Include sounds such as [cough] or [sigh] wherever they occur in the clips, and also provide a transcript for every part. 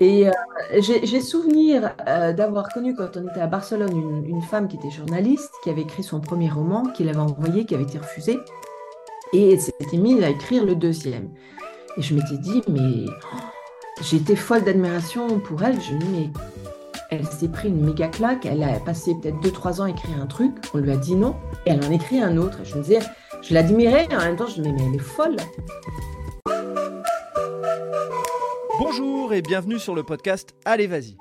Et euh, j'ai souvenir euh, d'avoir connu quand on était à Barcelone une, femme qui était journaliste, qui avait écrit son premier roman, qu'il avait envoyé, qui avait été refusé, et s'était mise à écrire le deuxième. Et je m'étais dit, mais oh, j'étais folle d'admiration pour elle. Je me dis, mais elle s'est pris une méga claque, elle a passé peut-être 2-3 ans à écrire un truc, on lui a dit non, et elle en écrit un autre. Je me disais, je l'admirais, et en même temps, je me disais, mais elle est folle. Bonjour et bienvenue sur le podcast Allez Vas-y.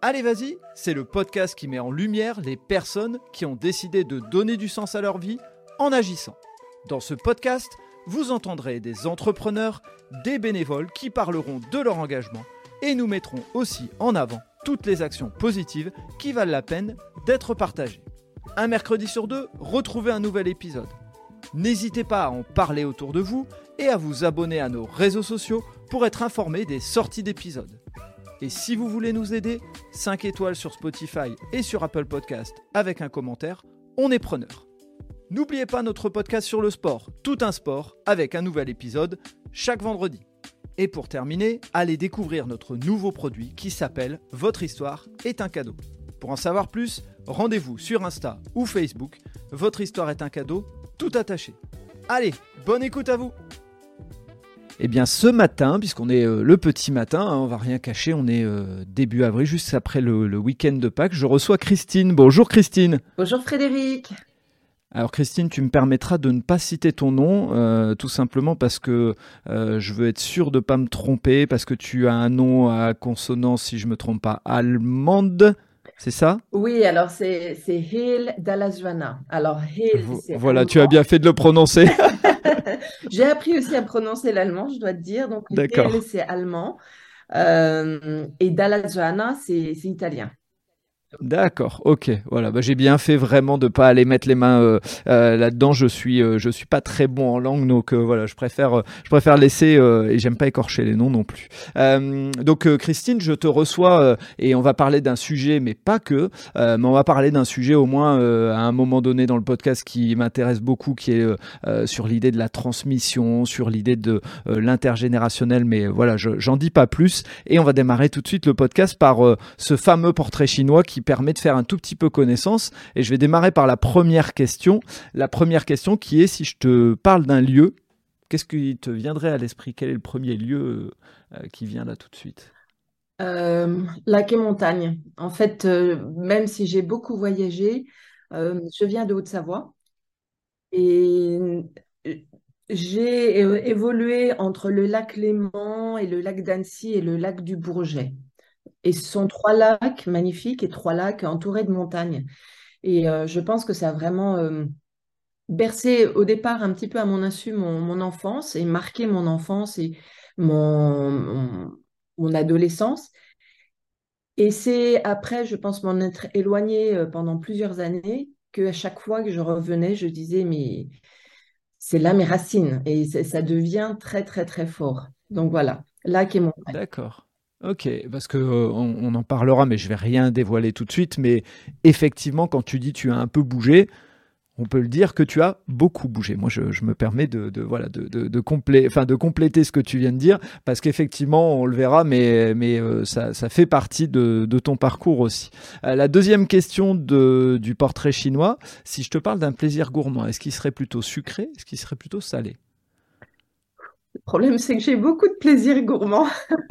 Allez Vas-y, c'est le podcast qui met en lumière les personnes qui ont décidé de donner du sens à leur vie en agissant. Dans ce podcast, vous entendrez des entrepreneurs, des bénévoles qui parleront de leur engagement et nous mettrons aussi en avant toutes les actions positives qui valent la peine d'être partagées. Un mercredi sur deux, retrouvez un nouvel épisode. N'hésitez pas à en parler autour de vous et à vous abonner à nos réseaux sociaux pour être informé des sorties d'épisodes. Et si vous voulez nous aider, 5 étoiles sur Spotify et sur Apple Podcast avec un commentaire, on est preneur. N'oubliez pas notre podcast sur le sport, tout un sport, avec un nouvel épisode chaque vendredi. Et pour terminer, allez découvrir notre nouveau produit qui s'appelle Votre histoire est un cadeau. Pour en savoir plus, rendez-vous sur Insta ou Facebook. Votre histoire est un cadeau, tout attaché. Allez, bonne écoute à vous eh bien, ce matin, puisqu'on est euh, le petit matin, hein, on va rien cacher, on est euh, début avril, juste après le, week-end de Pâques, je reçois Christine. Bonjour Christine. Bonjour Frédéric. Alors Christine, tu me permettras de ne pas citer ton nom, euh, tout simplement parce que je veux être sûr de ne pas me tromper, parce que tu as un nom à consonance, si je ne me trompe pas, allemande. C'est ça? Oui, alors c'est Hill Dalazuana. Alors Hill, Voilà, tu as bien fait de le prononcer. [laughs] J'ai appris aussi à prononcer l'allemand, je dois te dire. Donc, Hill, c'est allemand. Euh, et Dalazuana, c'est italien. D'accord, ok, voilà, bah, j'ai bien fait vraiment de pas aller mettre les mains euh, euh, là-dedans. Je suis, euh, je suis pas très bon en langue, donc voilà, je préfère, je préfère laisser et j'aime pas écorcher les noms non plus. donc Christine, je te reçois et on va parler d'un sujet, mais pas que, mais on va parler d'un sujet au moins à un moment donné dans le podcast qui m'intéresse beaucoup, qui est sur l'idée de la transmission, sur l'idée de l'intergénérationnel. Mais voilà, j'en dis pas plus et on va démarrer tout de suite le podcast par ce fameux portrait chinois qui permet de faire un tout petit peu connaissance. Et je vais démarrer par la première question. La première question qui est si je te parle d'un lieu, qu'est-ce qui te viendrait à l'esprit? Quel est le premier lieu euh, qui vient là tout de suite? Euh, Lac et montagne. En fait, euh, même si j'ai beaucoup voyagé, je viens de Haute-Savoie et j'ai évolué entre le lac Léman et le lac d'Annecy et le lac du Bourget. Et ce sont trois lacs magnifiques et trois lacs entourés de montagnes. Et euh, je pense que ça a vraiment euh, bercé au départ un petit peu à mon insu mon, enfance et marqué mon enfance et mon, adolescence. Et c'est après, je pense, m'en être éloignée euh, pendant plusieurs années que à chaque fois que je revenais, je disais, mais c'est là mes racines. Et ça devient très, très, très fort. Donc voilà, lac et montagne. D'accord. Ok, parce que euh, on, en parlera, mais je vais rien dévoiler tout de suite. Mais effectivement, quand tu dis tu as un peu bougé, on peut le dire que tu as beaucoup bougé. Moi, je, me permets de, voilà de, compléter ce que tu viens de dire, parce qu'effectivement, on le verra, mais, euh, ça, ça, fait partie de, ton parcours aussi. Euh, la deuxième question du portrait chinois, si je te parle d'un plaisir gourmand, est-ce qu'il serait plutôt sucré, est-ce qu'il serait plutôt salé? Le problème, c'est que j'ai beaucoup de plaisir gourmand. [laughs]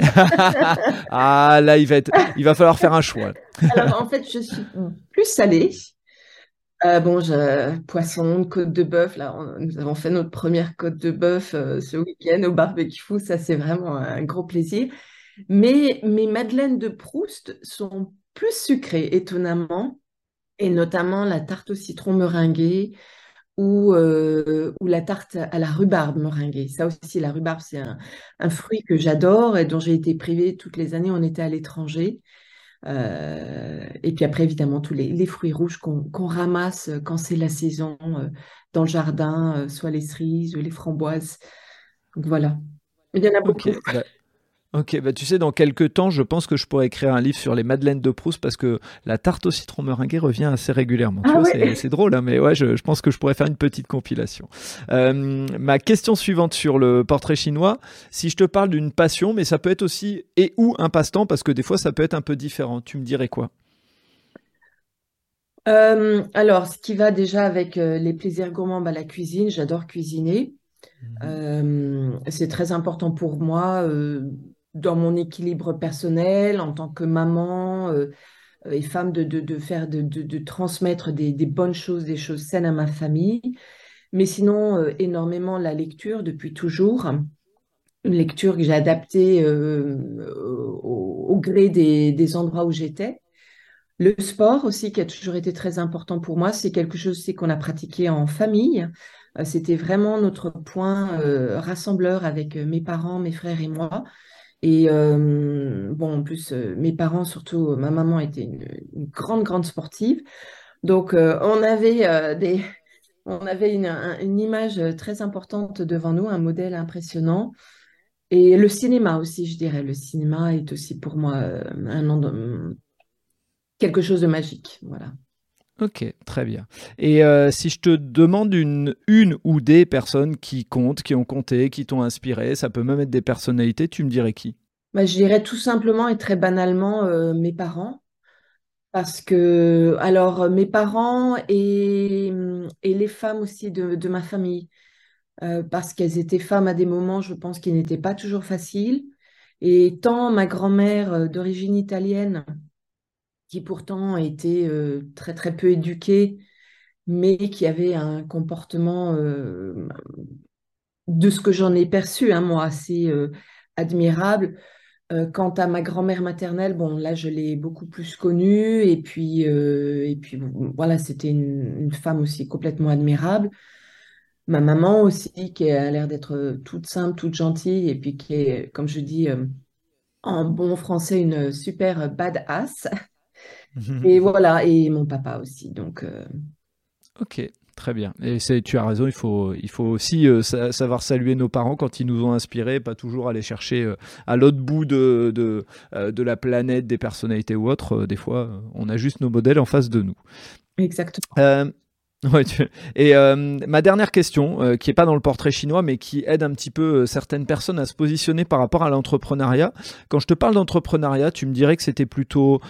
ah, là, il va, être, il va falloir faire un choix. Alors, en fait, je suis plus salée. Euh, bon, poisson, côte de bœuf. Là, nous avons fait notre première côte de bœuf euh, ce week-end au barbecue. Ça, c'est vraiment un gros plaisir. Mais mes madeleines de Proust sont plus sucrées, étonnamment, et notamment la tarte au citron meringuée, ou, euh, ou la tarte à la rhubarbe meringuée. Ça aussi, la rhubarbe, c'est un, fruit que j'adore et dont j'ai été privée toutes les années. On était à l'étranger. Euh, et puis après, évidemment, tous les, fruits rouges qu'on ramasse quand c'est la saison euh, dans le jardin, soit les cerises ou les framboises. Donc voilà. Il y en a beaucoup. Bah, Ok, bah tu sais, dans quelques temps, je pense que je pourrais écrire un livre sur les madeleines de Proust parce que la tarte au citron meringuée revient assez régulièrement. Ah c'est drôle, hein, mais ouais, je, pense que je pourrais faire une petite compilation. Euh, ma question suivante sur le portrait chinois, si je te parle d'une passion, mais ça peut être aussi et ou un passe-temps parce que des fois ça peut être un peu différent, tu me dirais quoi? Euh, alors, ce qui va déjà avec euh, les plaisirs gourmands, bah, la cuisine, j'adore cuisiner. Mmh. c'est très important pour moi dans mon équilibre personnel, en tant que maman euh, et femme, de, de, faire, de, de transmettre des, des, bonnes choses, des choses saines à ma famille. Mais sinon, euh, énormément la lecture depuis toujours. Une lecture que j'ai adaptée euh, au, au, gré des, des endroits où j'étais. Le sport aussi, qui a toujours été très important pour moi, c'est quelque chose qu'on a pratiqué en famille. C'était vraiment notre point rassembleur avec mes parents, mes frères et moi. Et bon, en plus, mes parents, surtout ma maman, était une, grande, grande sportive. Donc, on avait, des, [laughs] on avait une, image très importante devant nous, un modèle impressionnant. Et le cinéma aussi, je dirais. Le cinéma est aussi pour moi quelque chose de magique. Voilà. Ok, très bien. Et euh, si je te demande une, ou des personnes qui comptent, qui ont compté, qui t'ont inspiré, ça peut même être des personnalités, tu me dirais qui? Bah, Je dirais tout simplement et très banalement euh, mes parents. Parce que, alors, mes parents et, et les femmes aussi de, de ma famille, euh, parce qu'elles étaient femmes à des moments, je pense, qui n'étaient pas toujours faciles. Et tant ma grand-mère d'origine italienne, qui pourtant était euh, très très peu éduquée, mais qui avait un comportement, euh, de ce que j'en ai perçu, hein, moi, assez euh, admirable. quant à ma grand-mère maternelle, bon, là, je l'ai beaucoup plus connue, et puis, et puis voilà, c'était une, une, femme aussi complètement admirable. Ma maman aussi, qui a l'air d'être toute simple, toute gentille, et puis qui est, comme je dis, en bon français, une super badass. Et [laughs] voilà, et mon papa aussi. Donc, euh. Ok, très bien. Et tu as raison, il faut, il faut aussi euh, savoir saluer nos parents quand ils nous ont inspirés, pas toujours aller chercher euh, à l'autre bout de, de, de, la planète des personnalités ou autres. des fois, on a juste nos modèles en face de nous. Exactement. [laughs] Et euh, ma dernière question, euh, qui est pas dans le portrait chinois, mais qui aide un petit peu euh, certaines personnes à se positionner par rapport à l'entrepreneuriat. Quand je te parle d'entrepreneuriat, tu me dirais que c'était plutôt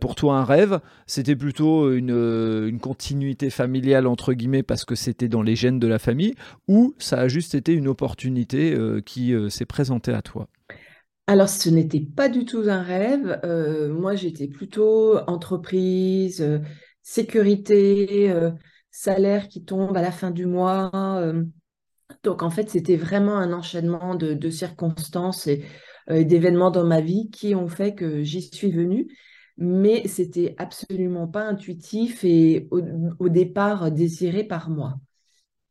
pour toi un rêve, c'était plutôt une, une, continuité familiale entre guillemets parce que c'était dans les gènes de la famille, ou ça a juste été une opportunité qui s'est présentée à toi? Alors, ce n'était pas du tout un rêve. moi, j'étais plutôt entreprise, sécurité salaire qui tombe à la fin du mois. Euh. donc en fait, c'était vraiment un enchaînement de, circonstances et euh, d'événements dans ma vie qui ont fait que j'y suis venue. Mais c'était absolument pas intuitif et au, départ désiré par moi.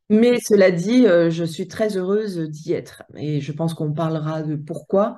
Mais cela dit, euh, je suis très heureuse d'y être. Et je pense qu'on parlera de pourquoi.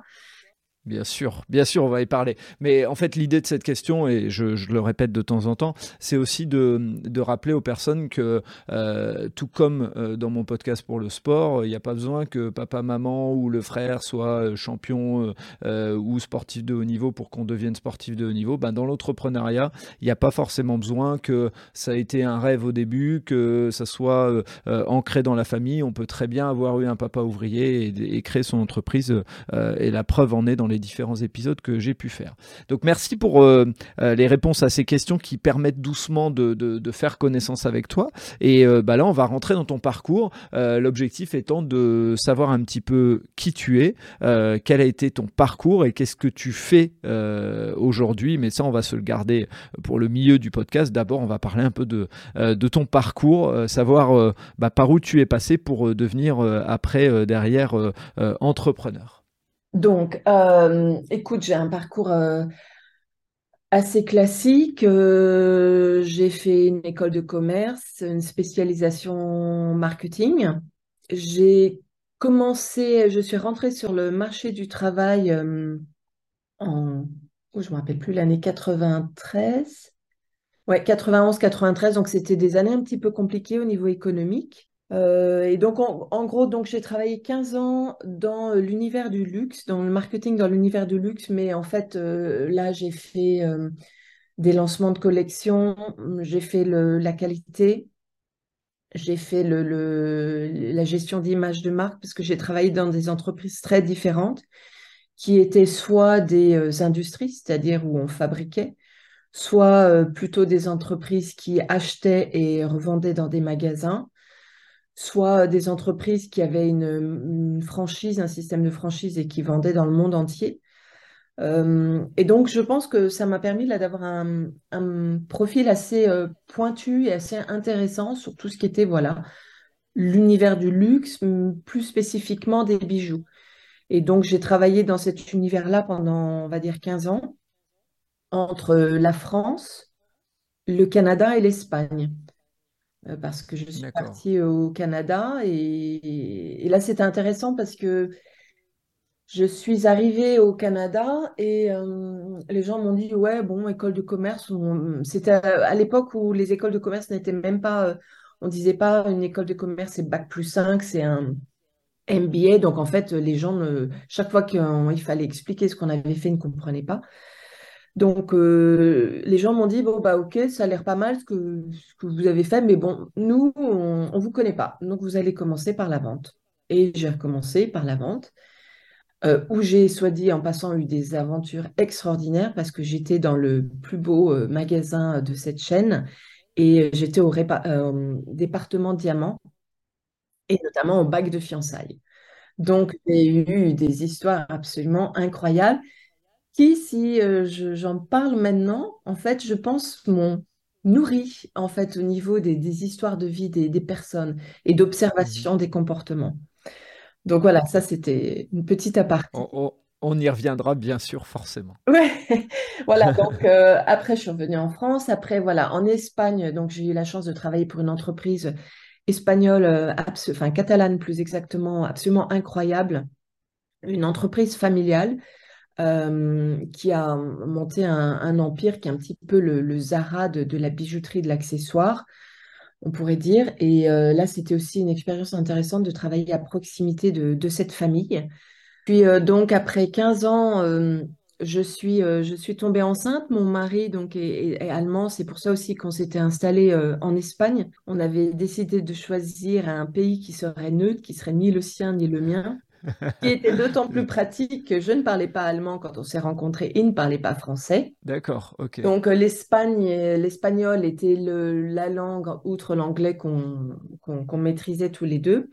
Bien sûr, bien sûr, on va y parler. Mais en fait, l'idée de cette question, et je, le répète de temps en temps, c'est aussi de, rappeler aux personnes que, euh, tout comme euh, dans mon podcast pour le sport, il n'y a pas besoin que papa, maman ou le frère soit euh, champion ou sportif de haut niveau pour qu'on devienne sportif de haut niveau. Ben, dans l'entrepreneuriat, il n'y a pas forcément besoin que ça ait été un rêve au début, que ça soit ancré dans la famille. On peut très bien avoir eu un papa ouvrier et, et créer son entreprise. et la preuve en est dans les différents épisodes que j'ai pu faire. Donc merci pour euh, euh, les réponses à ces questions qui permettent doucement de, faire connaissance avec toi. Et euh, bah là, on va rentrer dans ton parcours. L'objectif étant de savoir un petit peu qui tu es, quel a été ton parcours et qu'est-ce que tu fais aujourd'hui. Mais ça, on va se le garder pour le milieu du podcast. D'abord, on va parler un peu de, de ton parcours, savoir bah, par où tu es passé pour devenir après, derrière, entrepreneur. Donc, euh, écoute, j'ai un parcours euh, assez classique. Euh, j'ai fait une école de commerce, une spécialisation marketing. J'ai commencé, je suis rentrée sur le marché du travail en, oh, je ne me rappelle plus, l'année 93. Ouais, 91-93, donc c'était des années un petit peu compliquées au niveau économique. Euh, et donc, en, gros, donc j'ai travaillé 15 ans dans l'univers du luxe, dans le marketing dans l'univers du luxe, mais en fait, euh, là, j'ai fait euh, des lancements de collections, j'ai fait la qualité, j'ai fait la gestion d'image de marque, parce que j'ai travaillé dans des entreprises très différentes, qui étaient soit des industries, c'est-à-dire où on fabriquait, soit plutôt des entreprises qui achetaient et revendaient dans des magasins soit des entreprises qui avaient une, franchise, un système de franchise et qui vendaient dans le monde entier. Euh, et donc, je pense que ça m'a permis d'avoir un, profil assez euh, pointu et assez intéressant sur tout ce qui était voilà l'univers du luxe, plus spécifiquement des bijoux. Et donc, j'ai travaillé dans cet univers-là pendant, on va dire, 15 ans, entre la France, le Canada et l'Espagne. Euh, parce que je suis partie au Canada. Et, là, c'était intéressant parce que je suis arrivée au Canada et euh, les gens m'ont dit, ouais, bon, école de commerce. C'était à, l'époque où les écoles de commerce n'étaient même pas, euh, on disait pas une école de commerce, c'est Bac plus 5, c'est un MBA. Donc, en fait, les gens, chaque fois qu'il fallait expliquer ce qu'on avait fait, ne comprenaient pas. Donc, euh, les gens m'ont dit, bon, bah, ok, ça a l'air pas mal ce que, vous avez fait, mais bon, nous, on ne vous connaît pas. Donc, vous allez commencer par la vente. Et j'ai recommencé par la vente, euh, où j'ai, soit dit en passant, eu des aventures extraordinaires parce que j'étais dans le plus beau euh, magasin de cette chaîne et j'étais au département diamant et notamment au bac de fiançailles. Donc, j'ai eu des histoires absolument incroyables qui, si euh, j'en parle maintenant, en fait, je pense m'ont nourri en fait au niveau des, histoires de vie des, personnes et d'observation mmh des comportements. Donc voilà, ça c'était une petite aparté. On, y reviendra bien sûr forcément. Ouais, [laughs] voilà. Donc euh, après, je suis revenue en France. Après, voilà, en Espagne, donc j'ai eu la chance de travailler pour une entreprise espagnole, euh, enfin catalane plus exactement, absolument incroyable, une entreprise familiale euh, qui a monté un, empire qui est un petit peu le, Zara de, la bijouterie, de l'accessoire, on pourrait dire. Et euh, là, c'était aussi une expérience intéressante de travailler à proximité de, cette famille. Puis euh, donc, après 15 ans, je, suis, tombée enceinte. Mon mari donc, est, allemand. C'est pour ça aussi qu'on s'était installé en Espagne. On avait décidé de choisir un pays qui serait neutre, qui serait ni le sien ni le mien qui était d'autant plus [laughs] pratique que je ne parlais pas allemand quand on s'est rencontrés et ne parlait pas français. D'accord, ok. Donc euh, l'Espagne, l'espagnol était la langue, outre l'anglais, qu'on maîtrisait tous les deux.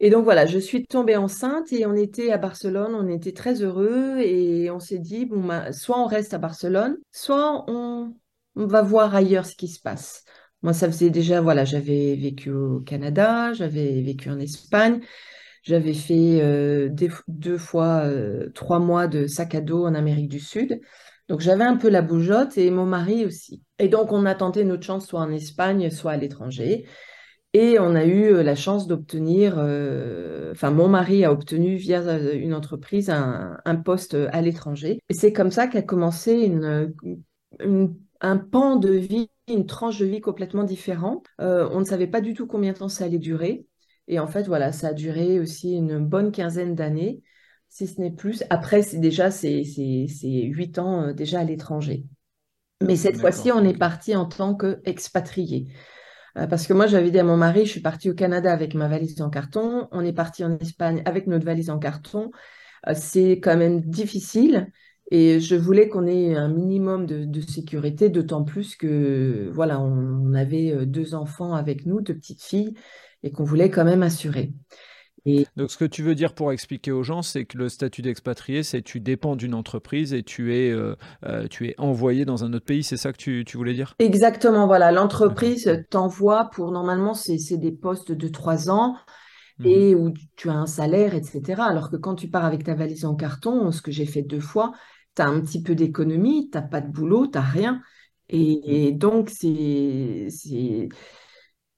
Et donc voilà, je suis tombée enceinte et on était à Barcelone, on était très heureux et on s'est dit, bon, bah, soit on reste à Barcelone, soit on, on va voir ailleurs ce qui se passe. Moi, ça faisait déjà, voilà, j'avais vécu au Canada, j'avais vécu en Espagne. J'avais fait euh, deux fois euh, trois mois de sac à dos en Amérique du Sud. Donc j'avais un peu la bougeotte et mon mari aussi. Et donc on a tenté notre chance soit en Espagne, soit à l'étranger. Et on a eu euh, la chance d'obtenir, enfin mon mari a obtenu via une entreprise un, poste à l'étranger. Et c'est comme ça qu'a commencé un pan de vie, une tranche de vie complètement différente. on ne savait pas du tout combien de temps ça allait durer. Et en fait, voilà, ça a duré aussi une bonne quinzaine d'années, si ce n'est plus. Après, c'est déjà, c'est huit ans euh, déjà à l'étranger. Mais cette fois-ci, on est parti en tant qu'expatrié. Euh, parce que moi, j'avais dit à mon mari, je suis partie au Canada avec ma valise en carton, on est parti en Espagne avec notre valise en carton. Euh, c'est quand même difficile. Et je voulais qu'on ait un minimum de, sécurité, d'autant plus que voilà, on, avait deux enfants avec nous, deux petites filles, et qu'on voulait quand même assurer. Et... Donc, ce que tu veux dire pour expliquer aux gens, c'est que le statut d'expatrié, c'est tu dépends d'une entreprise et tu es, euh, euh, tu es envoyé dans un autre pays. C'est ça que tu, tu, voulais dire? Exactement, voilà. L'entreprise t'envoie pour, normalement, c'est des postes de trois ans mmh et où tu as un salaire, etc. Alors que quand tu pars avec ta valise en carton, ce que j'ai fait deux fois, tu as un petit peu d'économie, tu n'as pas de boulot, tu n'as rien. Et, mmh. et donc, c'est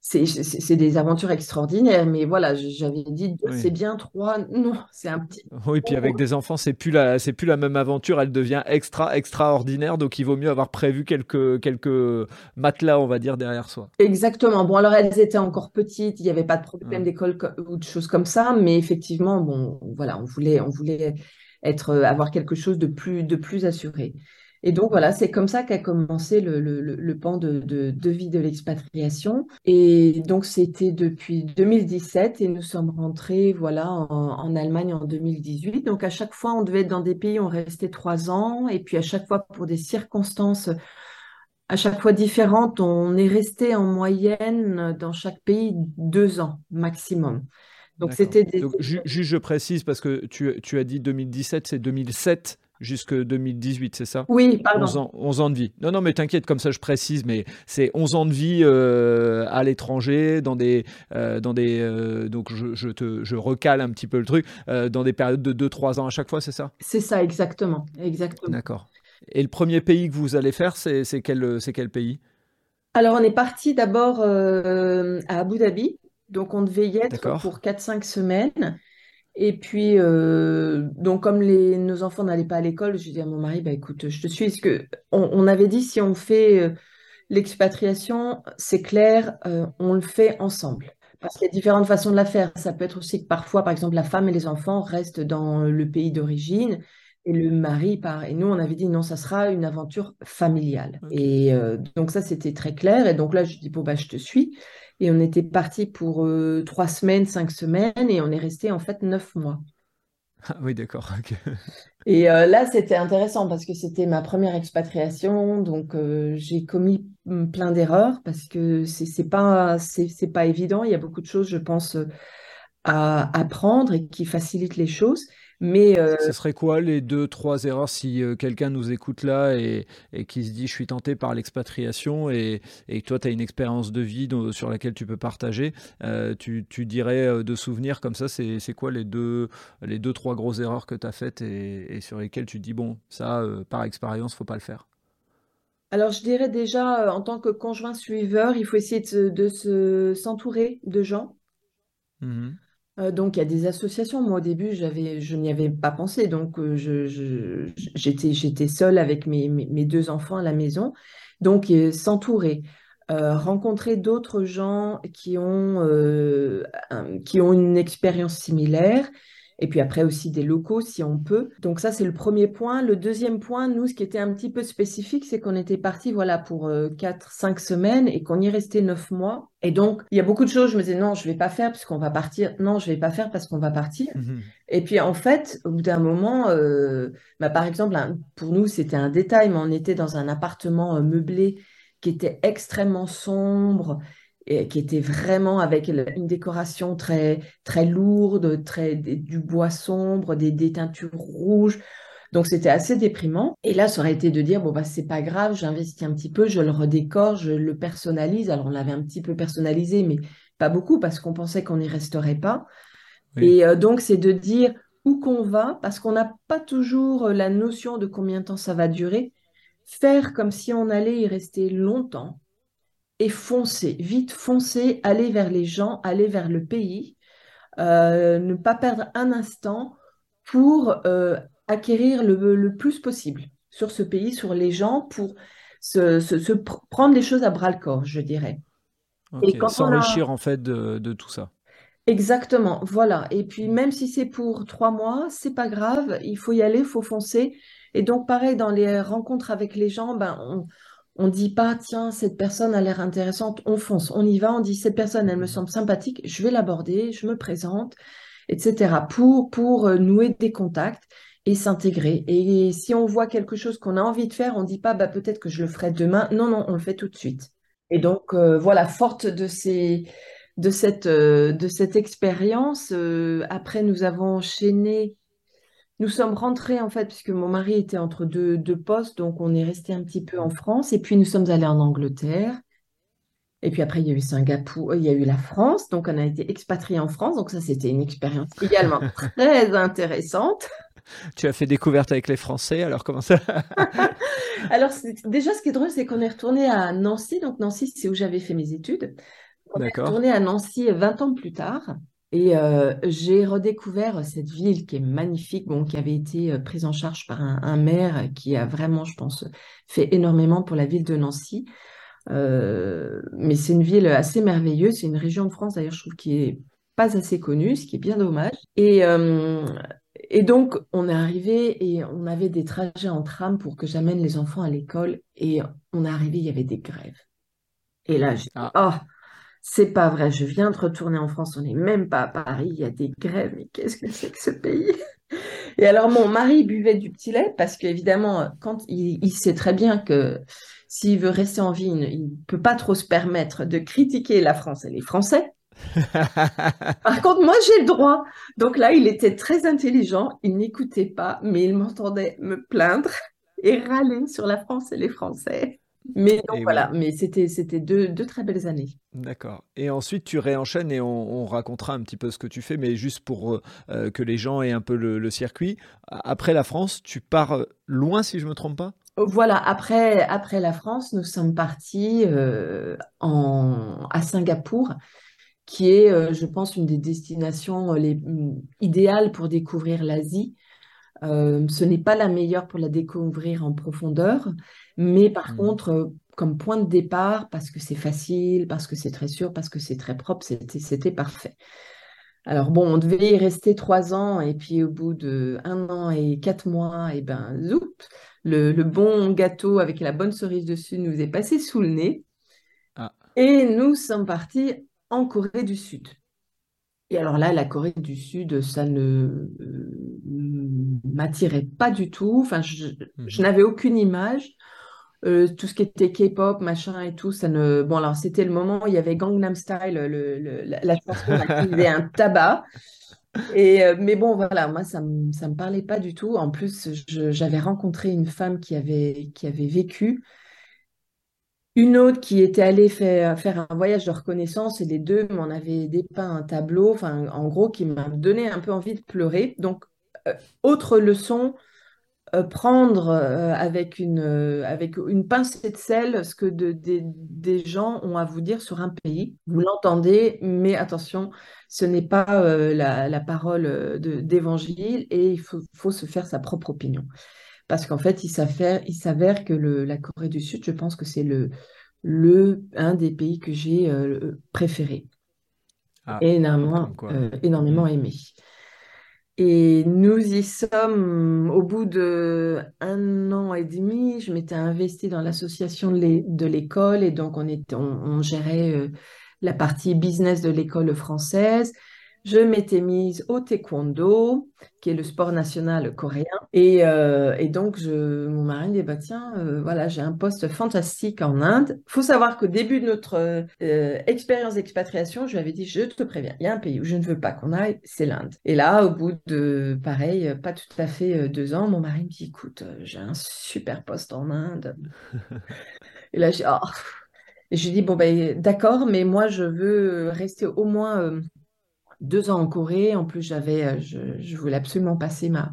c'est des aventures extraordinaires, mais voilà, j'avais dit c'est bien trois, non, c'est un petit. [laughs] Oui, puis avec des enfants, c'est plus la, c'est plus la même aventure, elle devient extra extraordinaire, donc il vaut mieux avoir prévu quelques quelques matelas, on va dire, derrière soi. Exactement. Bon, alors elles étaient encore petites, il n'y avait pas de problème d'école ou de choses comme ça, mais effectivement, bon, voilà, on voulait, on voulait être, avoir quelque chose de plus, de plus assuré. Et donc voilà, c'est comme ça qu'a commencé le, le, pan de, de, vie de l'expatriation. Et donc c'était depuis 2017 et nous sommes rentrés voilà en, Allemagne en 2018. Donc à chaque fois, on devait être dans des pays, on restait trois ans. Et puis à chaque fois, pour des circonstances à chaque fois différentes, on est resté en moyenne dans chaque pays deux ans maximum. Donc c'était des... juste je précise parce que tu, tu as dit 2017, c'est 2007 jusque 2018, c'est ça? Oui, pardon. 11 ans, de vie. Non, non, mais t'inquiète, comme ça je précise, mais c'est 11 ans de vie euh, à l'étranger, dans des. Euh, dans des euh, donc je, je, te, je recale un petit peu le truc, dans des périodes de 2-3 ans à chaque fois, c'est ça? C'est ça, exactement. exactement. D'accord. Et le premier pays que vous allez faire, c'est quel, quel pays? Alors, on est parti d'abord à Abu Dhabi. Donc, on devait y être pour 4-5 semaines. Et puis, euh, donc comme les, nos enfants n'allaient pas à l'école, je dis à mon mari, bah écoute, je te suis. Parce que on, avait dit si on fait euh, l'expatriation, c'est clair, euh, on le fait ensemble. Parce qu'il y a différentes façons de la faire. Ça peut être aussi que parfois, par exemple, la femme et les enfants restent dans le pays d'origine et le mari part. Et nous, on avait dit non, ça sera une aventure familiale. Et donc ça, c'était très clair. Et donc là, je dis bon bah je te suis. Et on était parti pour euh, trois semaines, cinq semaines, et on est resté en fait neuf mois. Ah oui, d'accord. [laughs] Et euh, là, c'était intéressant parce que c'était ma première expatriation, donc euh, j'ai commis mm, plein d'erreurs parce que c'est pas c'est pas évident. Il y a beaucoup de choses, je pense, à apprendre et qui facilitent les choses. Mais euh, Ce serait quoi les deux, trois erreurs si euh, quelqu'un nous écoute là et, qui se dit je suis tenté par l'expatriation et, et toi tu as une expérience de vie sur laquelle tu peux partager, euh, tu, tu, dirais de souvenirs comme ça, c'est quoi les deux, les deux, trois grosses erreurs que tu as faites et, sur lesquelles tu dis bon, ça par expérience, faut pas le faire? Alors, je dirais déjà, en tant que conjoint suiveur, il faut essayer de, s'entourer de, gens. Mmh euh, donc, il y a des associations. Moi, au début, je n'y avais pas pensé. Donc, euh, j'étais, seule avec mes, deux enfants à la maison. Donc, euh, s'entourer, rencontrer d'autres gens qui ont une expérience similaire et puis après aussi des locaux si on peut. Donc ça, c'est le premier point. Le deuxième point, nous, ce qui était un petit peu spécifique, c'est qu'on était parti voilà, pour euh, 4-5 semaines et qu'on y restait 9 mois. Et donc, il y a beaucoup de choses, je me disais, non, je vais pas faire parce qu'on va partir. Non, je vais pas faire parce qu'on va partir. Mmh et puis, en fait, au bout d'un moment, euh, bah, par exemple, pour nous, c'était un détail, mais on était dans un appartement euh, meublé qui était extrêmement sombre et qui était vraiment avec une décoration très, très lourde, très, du bois sombre, des, des teintures rouges. Donc c'était assez déprimant. Et là, ça aurait été de dire bon bah c'est pas grave, j'investis un petit peu, je le redécore, je le personnalise. Alors on l'avait un petit peu personnalisé, mais pas beaucoup parce qu'on pensait qu'on n'y resterait pas. Et euh, donc c'est de dire où qu'on va parce qu'on n'a pas toujours la notion de combien de temps ça va durer. Faire comme si on allait y rester longtemps et foncer, vite foncer, aller vers les gens, aller vers le pays, euh, ne pas perdre un instant pour euh, acquérir le, plus possible sur ce pays, sur les gens, pour se, prendre les choses à bras le corps, je dirais. et S'enrichir en fait de, tout ça. Exactement, voilà. Et puis même si c'est pour trois mois, c'est pas grave, il faut y aller, il faut foncer. Et donc pareil, dans les rencontres avec les gens, ben, on, on dit pas, tiens, cette personne a l'air intéressante, on fonce, on y va, on dit, cette personne, elle me semble sympathique, je vais l'aborder, je me présente, etc. pour, pour euh, nouer des contacts et s'intégrer. Et si on voit quelque chose qu'on a envie de faire, on dit pas, bah, peut-être que je le ferai demain. Non, non, on le fait tout de suite. Et donc, euh, voilà, forte de euh, de cette expérience, après, nous avons enchaîné nous sommes rentrés en fait, puisque mon mari était entre deux, deux postes, donc on est resté un petit peu en France, et puis nous sommes allés en Angleterre. Et puis après, il y a eu Singapour, euh, il y a eu la France, donc on a été expatriés en France, donc ça c'était une expérience également [laughs] très intéressante. Tu as fait découverte avec les Français, alors comment ça [laughs] Alors déjà, ce qui est drôle, c'est qu'on est retourné à Nancy, donc Nancy, c'est où j'avais fait mes études. on est retourné à Nancy 20 ans plus tard. Et euh, j'ai redécouvert cette ville qui est magnifique, bon, qui avait été euh, prise en charge par un, maire qui a vraiment, je pense, fait énormément pour la ville de Nancy. Euh, mais c'est une ville assez merveilleuse. C'est une région de France, d'ailleurs, je trouve, qui est pas assez connue, ce qui est bien dommage. Et, et donc, on est arrivé et on avait des trajets en tram pour que j'amène les enfants à l'école. Et on est arrivé, il y avait des grèves. Et là, j'ai ah. oh, c'est pas vrai, je viens de retourner en France, on n'est même pas à Paris, il y a des grèves, mais qu'est-ce que c'est que ce pays? [laughs] Et alors mon mari buvait du petit lait parce qu'évidemment, quand il, sait très bien que s'il veut rester en vie, il ne peut pas trop se permettre de critiquer la France et les Français. [laughs] Par contre, moi, j'ai le droit. Donc là, il était très intelligent, il n'écoutait pas, mais il m'entendait me plaindre et râler sur la France et les Français. Mais voilà, mais c'était c'était deux, deux, très belles années. D'accord. Et ensuite, tu réenchaînes et on, racontera un petit peu ce que tu fais, mais juste pour euh, que les gens aient un peu le, circuit. Après la France, tu pars loin, si je me trompe pas? Voilà, après, après la France, nous sommes partis euh, en, à Singapour, qui est, euh, je pense, une des destinations les, mm, idéales pour découvrir l'Asie. Ce n'est pas la meilleure pour la découvrir en profondeur, mais par mmh. contre, euh, comme point de départ, parce que c'est facile, parce que c'est très sûr, parce que c'est très propre, c'était parfait. Alors bon, on devait y rester trois ans, et puis au bout de un an et quatre mois, et ben zoup, le, bon gâteau avec la bonne cerise dessus nous est passé sous le nez. Ah. Et nous sommes partis en Corée du Sud. Et alors là, la Corée du Sud, ça ne euh, m'attirait pas du tout. Enfin, je mmh n'avais aucune image. Euh, tout ce qui était K-pop, machin et tout, ça ne. Bon, alors c'était le moment où il y avait Gangnam Style, le, la, chanson qui un tabac. Et, euh, mais bon, voilà, moi, ça ne me, me parlait pas du tout. En plus, j'avais rencontré une femme qui avait, qui avait vécu, une autre qui était allée faire, faire un voyage de reconnaissance, et les deux m'en avaient dépeint un tableau, en gros, qui m'a donné un peu envie de pleurer. Donc, euh, autre leçon euh, prendre euh, avec, une, euh, avec une pincée de sel ce que des gens ont à vous dire sur un pays. Vous l'entendez, mais attention, ce n'est pas la, parole d'évangile et il faut, se faire sa propre opinion. Parce qu'en fait, il s'avère que le, la Corée du Sud, je pense que c'est le, le, un des pays que j'ai préféré. Ah, énormément, énormément mmh. aimé. Et nous y sommes au bout de un an et demi. Je m'étais investie dans l'association de l'école et donc on, était, on, gérait euh, la partie business de l'école française je m'étais mise au taekwondo, qui est le sport national coréen. Et, euh, donc, je, mon mari me dit, bah, tiens, euh, voilà, j'ai un poste fantastique en Inde. Il faut savoir qu'au début de notre euh, expérience d'expatriation, je lui avais dit, je te préviens, il y a un pays où je ne veux pas qu'on aille, c'est l'Inde. Et là, au bout de, pareil, pas tout à fait deux ans, mon mari me dit, écoute, j'ai un super poste en Inde. [laughs] Et là, j'ai, oh. Et je lui dis, bon, ben, d'accord, mais moi, je veux rester au moins deux ans en Corée. En plus, j'avais, euh, je, voulais absolument passer ma,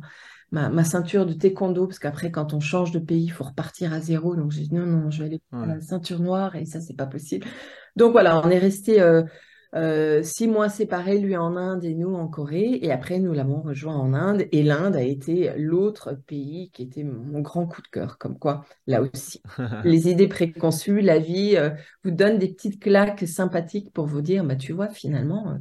ma, ceinture de taekwondo, parce qu'après, quand on change de pays, il faut repartir à zéro. Donc, j'ai dit non, non, je vais aller à la ceinture noire, et ça, c'est pas possible. Donc, voilà, on est resté euh, euh, six mois séparés, lui en Inde et nous en Corée. Et après, nous l'avons rejoint en Inde. Et l'Inde a été l'autre pays qui était mon grand coup de cœur. Comme quoi, là aussi, [laughs] les idées préconçues, la vie vous donne des petites claques sympathiques pour vous dire, bah, tu vois, finalement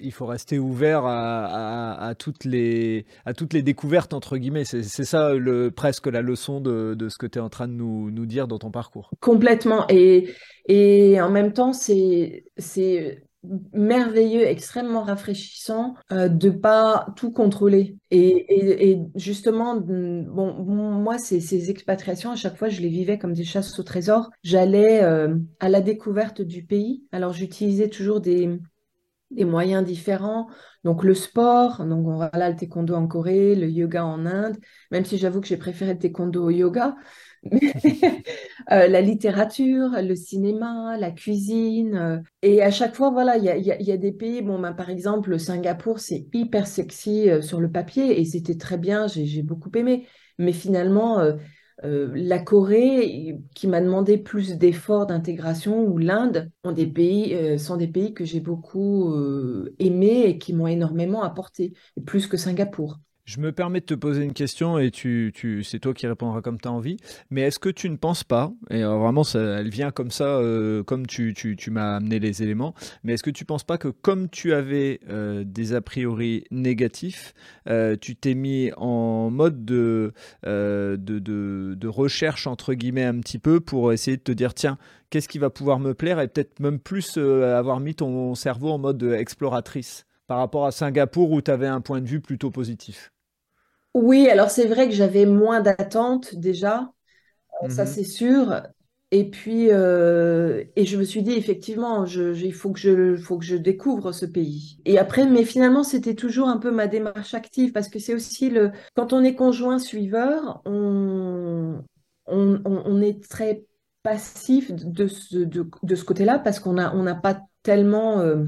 il faut rester ouvert à, toutes les, à toutes les découvertes, entre guillemets. C'est ça le, presque la leçon de, ce que tu es en train de nous, nous, dire dans ton parcours. Complètement. Et, et en même temps, c'est merveilleux, extrêmement rafraîchissant euh, de pas tout contrôler. Et, et, justement, bon, moi, ces, ces, expatriations, à chaque fois, je les vivais comme des chasses au trésor. J'allais euh, à la découverte du pays. Alors, j'utilisais toujours des des moyens différents. Donc le sport, donc voilà le taekwondo en Corée, le yoga en Inde, même si j'avoue que j'ai préféré le taekwondo au yoga. [laughs] Euh, la littérature, le cinéma, la cuisine. Euh, et à chaque fois, voilà, il y a, des pays, bon, ben, par exemple, Singapour, c'est hyper sexy euh, sur le papier et c'était très bien, j'ai beaucoup aimé. Mais finalement, Euh, la Corée, qui m'a demandé plus d'efforts d'intégration, ou l'Inde, sont des pays, euh, sont des pays que j'ai beaucoup euh, aimés et qui m'ont énormément apporté, plus que Singapour. Je me permets de te poser une question et tu, c'est toi qui répondras comme tu as envie. Mais est-ce que tu ne penses pas, et vraiment ça, elle vient comme ça, euh, comme tu, m'as amené les éléments, mais est-ce que tu ne penses pas que comme tu avais euh, des a priori négatifs, euh, tu t'es mis en mode de, de, de, de, recherche, entre guillemets, un petit peu pour essayer de te dire, tiens, qu'est-ce qui va pouvoir me plaire et peut-être même plus avoir mis ton cerveau en mode exploratrice par rapport à Singapour où tu avais un point de vue plutôt positif? Oui, alors c'est vrai que j'avais moins d'attentes déjà, euh, ça Mhm. c'est sûr. Et puis, euh, et je me suis dit effectivement, je, je- il faut que je, faut que je découvre ce pays. Et après, mais finalement, c'était toujours un peu ma démarche active parce que c'est aussi le, quand on est conjoint suiveur, on, on, on- on est très passif de ce, de, de ce côté-là parce qu'on a, on n'a pas tellement euh,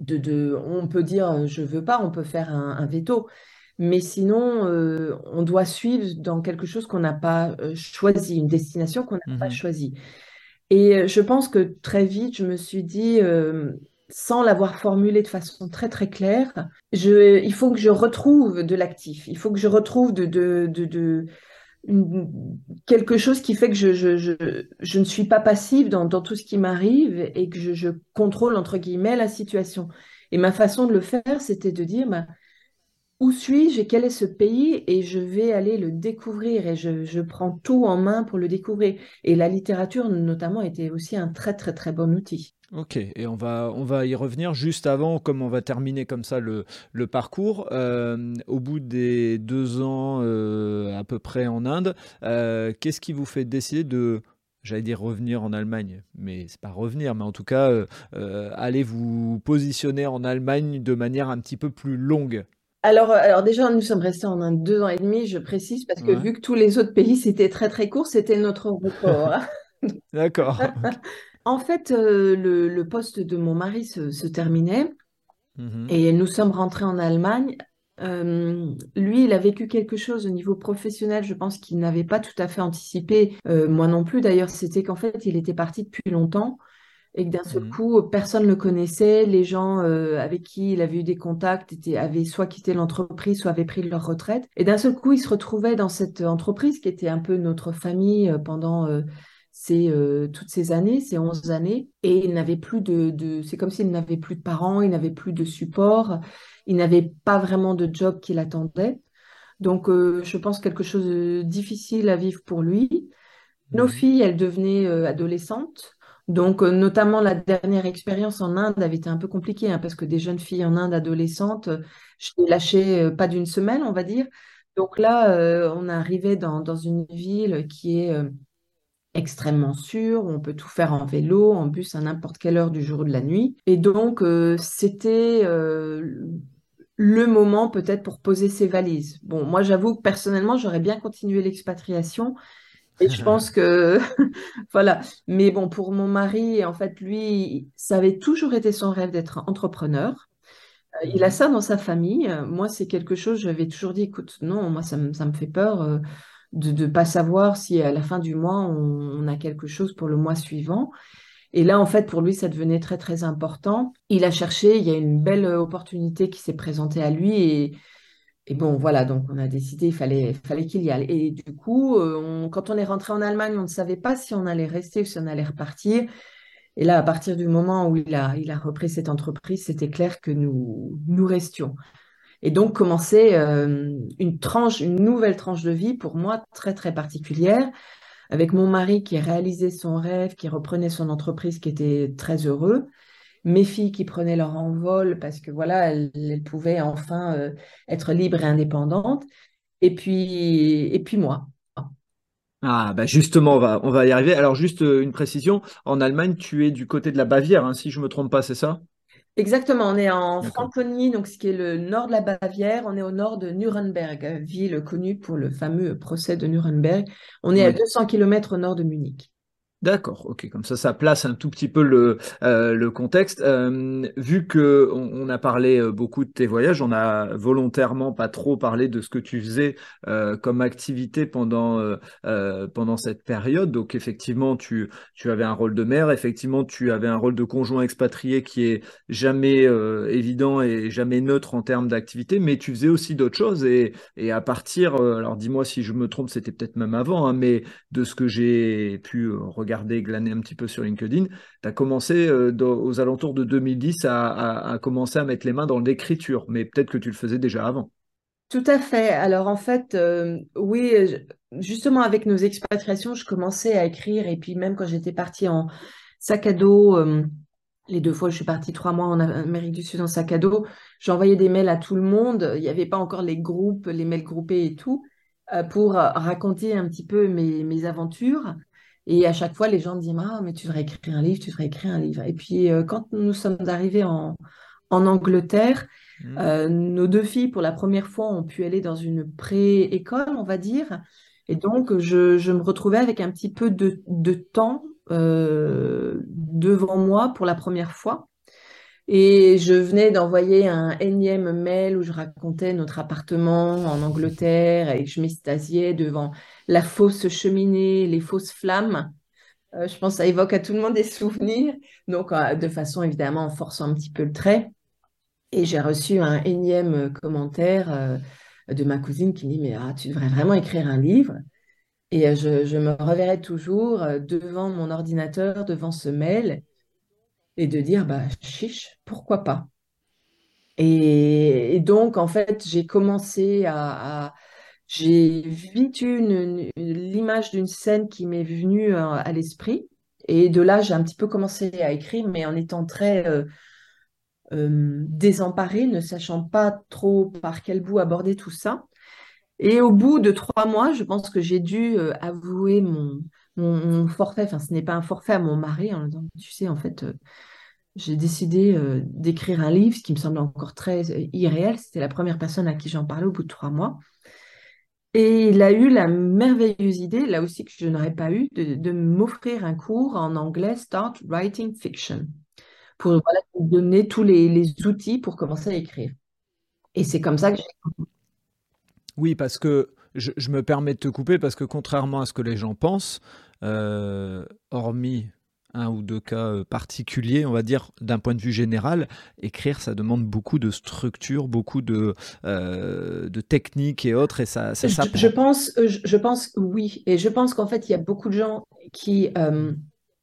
de, de, on peut dire je veux pas, on peut faire un, un veto. Mais sinon, euh, on doit suivre dans quelque chose qu'on n'a pas euh, choisi, une destination qu'on n'a pas Mhm. choisie. Et euh, je pense que très vite, je me suis dit, euh, sans l'avoir formulé de façon très très claire, je, il faut que je retrouve de l'actif, il faut que je retrouve de, de, de, de- une- quelque chose qui fait que je, je, je, je ne suis pas passive dans, dans tout ce qui m'arrive et que je, je contrôle, entre guillemets, la situation. Et ma façon de le faire, c'était de dire, bah, où suis-je et quel est ce pays et je vais aller le découvrir et je, je prends tout en main pour le découvrir. Et la littérature, notamment, était aussi un très, très, très bon outil. Ok, et on va, on va y revenir juste avant, comme on va terminer comme ça le, le parcours. Euh, au bout des deux ans euh, à peu près en Inde, euh, qu'est-ce qui vous fait décider de, j'allais dire revenir en Allemagne, mais c'est pas revenir, mais en tout cas euh, euh, aller vous positionner en Allemagne de manière un petit peu plus longue? Alors, euh, alors déjà, nous sommes restés en Inde deux ans et demi, je précise, parce que Ouais. vu que tous les autres pays, c'était très, très court, c'était notre record. [laughs] D'accord. ok. [laughs] En fait, euh, le, le poste de mon mari se, se terminait Mhm, et nous sommes rentrés en Allemagne. Euh, lui, il a vécu quelque chose au niveau professionnel, je pense qu'il n'avait pas tout à fait anticipé, euh, moi non plus d'ailleurs, c'était qu'en fait, il était parti depuis longtemps et que d'un seul mhm, coup, personne ne le connaissait. Les gens euh, avec qui il avait eu des contacts étaient, avaient soit quitté l'entreprise, soit avaient pris leur retraite. Et d'un seul coup, il se retrouvait dans cette entreprise qui était un peu notre famille euh, pendant euh, ces, euh, toutes ces années, ces 11 années. Et il n'avait plus de, de... C'est comme s'il n'avait plus de parents, il n'avait plus de support, il n'avait pas vraiment de job qui l'attendait. Donc, euh, je pense quelque chose de difficile à vivre pour lui. Nos mhm. filles, elles devenaient euh, adolescentes. Donc, euh, notamment, la dernière expérience en Inde avait été un peu compliquée, hein, parce que des jeunes filles en Inde adolescentes, euh, je les lâchais euh, pas d'une semaine, on va dire. Donc là, on arrivé dans, dans une ville qui est extrêmement sûre, où on peut tout faire en vélo, en bus, à n'importe quelle heure du jour ou de la nuit. Et donc, c'était le moment peut-être pour poser ses valises. Bon, moi, j'avoue que personnellement, j'aurais bien continué l'expatriation. Et je pense que [laughs] Voilà. Mais bon, pour mon mari, en fait, lui, ça avait toujours été son rêve d'être entrepreneur. Euh, Il a Mhm. ça dans sa famille. Moi, c'est quelque chose, j'avais toujours dit, écoute, non, moi, ça me, ça me fait peur euh, de ne pas savoir si à la fin du mois, on, on a quelque chose pour le mois suivant. Et là, en fait, pour lui, ça devenait très, très important. Il a cherché, il y a une belle opportunité qui s'est présentée à lui et et bon, voilà, donc on a décidé, il fallait, fallait qu'il y aille. Et du coup, euh, quand on est rentré en Allemagne, on ne savait pas si on allait rester ou si on allait repartir. Et là, à partir du moment où il a, il a repris cette entreprise, c'était clair que nous, nous restions. Et donc commençait euh, une tranche, une nouvelle tranche de vie pour moi très, très particulière, avec mon mari qui réalisait son rêve, qui reprenait son entreprise, qui était très heureux mes filles qui prenaient leur envol parce que voilà, elles, elles pouvaient enfin euh, être libres et indépendantes. Et puis, et puis moi. Ah, bah justement, on va, on va y arriver. Alors, juste euh, une précision, en Allemagne, tu es du côté de la Bavière, hein, si je me trompe pas, c'est ça? Exactement, on est en. Franconie, donc ce qui est le nord de la Bavière. On est au nord de Nuremberg, ville connue pour le fameux procès de Nuremberg. On est à Oui. 200 km au nord de Munich. D'accord, ok, comme ça, ça place un tout petit peu le, euh, contexte. Euh, vu que on, a parlé euh, beaucoup de tes voyages, on a volontairement pas trop parlé de ce que tu faisais comme activité pendant pendant cette période. Donc effectivement, tu tu avais un rôle de mère, effectivement, tu avais un rôle de conjoint expatrié qui est jamais évident et jamais neutre en termes d'activité, mais tu faisais aussi d'autres choses et et à partir, alors dis-moi si je me trompe, c'était peut-être même avant, hein, mais de ce que j'ai pu regarder regarder, glaner un petit peu sur LinkedIn, tu as commencé euh, aux alentours de 2010 à, commencer à mettre les mains dans l'écriture, mais peut-être que tu le faisais déjà avant. Tout à fait. Alors en fait, euh, oui, justement avec nos expatriations, je commençais à écrire et puis même quand j'étais partie en sac à dos, euh, les deux fois je suis partie trois mois en Amérique du Sud en sac à dos, j'envoyais des mails à tout le monde. Il n'y avait pas encore les groupes, les mails groupés et tout, pour raconter un petit peu mes, mes aventures. Et à chaque fois, les gens me disent Ah, mais tu devrais écrire un livre, tu devrais écrire un livre. Et puis, euh, quand nous sommes arrivés en, en Angleterre, mmh. euh, nos deux filles, pour la première fois, ont pu aller dans une pré-école, on va dire. Et donc, je, je, me retrouvais avec un petit peu de, de temps euh, devant moi pour la première fois. Et je venais d'envoyer un énième mail où je racontais notre appartement en Angleterre et que je m'extasiais devant la fausse cheminée, les fausses flammes. Euh, je pense que ça évoque à tout le monde des souvenirs. Donc, euh, de façon évidemment en forçant un petit peu le trait. Et j'ai reçu un énième commentaire euh, de ma cousine qui dit Mais ah, tu devrais vraiment écrire un livre. Et je, je, me reverrai toujours devant mon ordinateur, devant ce mail, et de dire bah chiche, pourquoi pas? Et, donc en fait j'ai commencé à, j'ai vite eu l'image d'une scène qui m'est venue euh, à, l'esprit et de là j'ai un petit peu commencé à écrire mais en étant très euh, euh, désemparée, ne sachant pas trop par quel bout aborder tout ça. Et au bout de trois mois, je pense que j'ai dû avouer mon, mon, forfait, enfin ce n'est pas un forfait à mon mari, en disant, tu sais, en fait, j'ai décidé euh, d'écrire un livre, ce qui me semble encore très euh, irréel. C'était la première personne à qui j'en parlais au bout de trois mois. Et il a eu la merveilleuse idée, là aussi que je n'aurais pas eu, de, m'offrir un cours en anglais Start Writing Fiction, pour donner tous les, outils pour commencer à écrire. Et c'est comme ça que j'ai... Oui, parce que je, me permets de te couper, parce que contrairement à ce que les gens pensent, euh, hormis un ou deux cas euh, particuliers, on va dire, d'un point de vue général, écrire, ça demande beaucoup de structure, beaucoup de, euh, de techniques et autres, et ça, ça je, je, pense, euh, je, pense oui, et je pense qu'en fait, il y a beaucoup de gens qui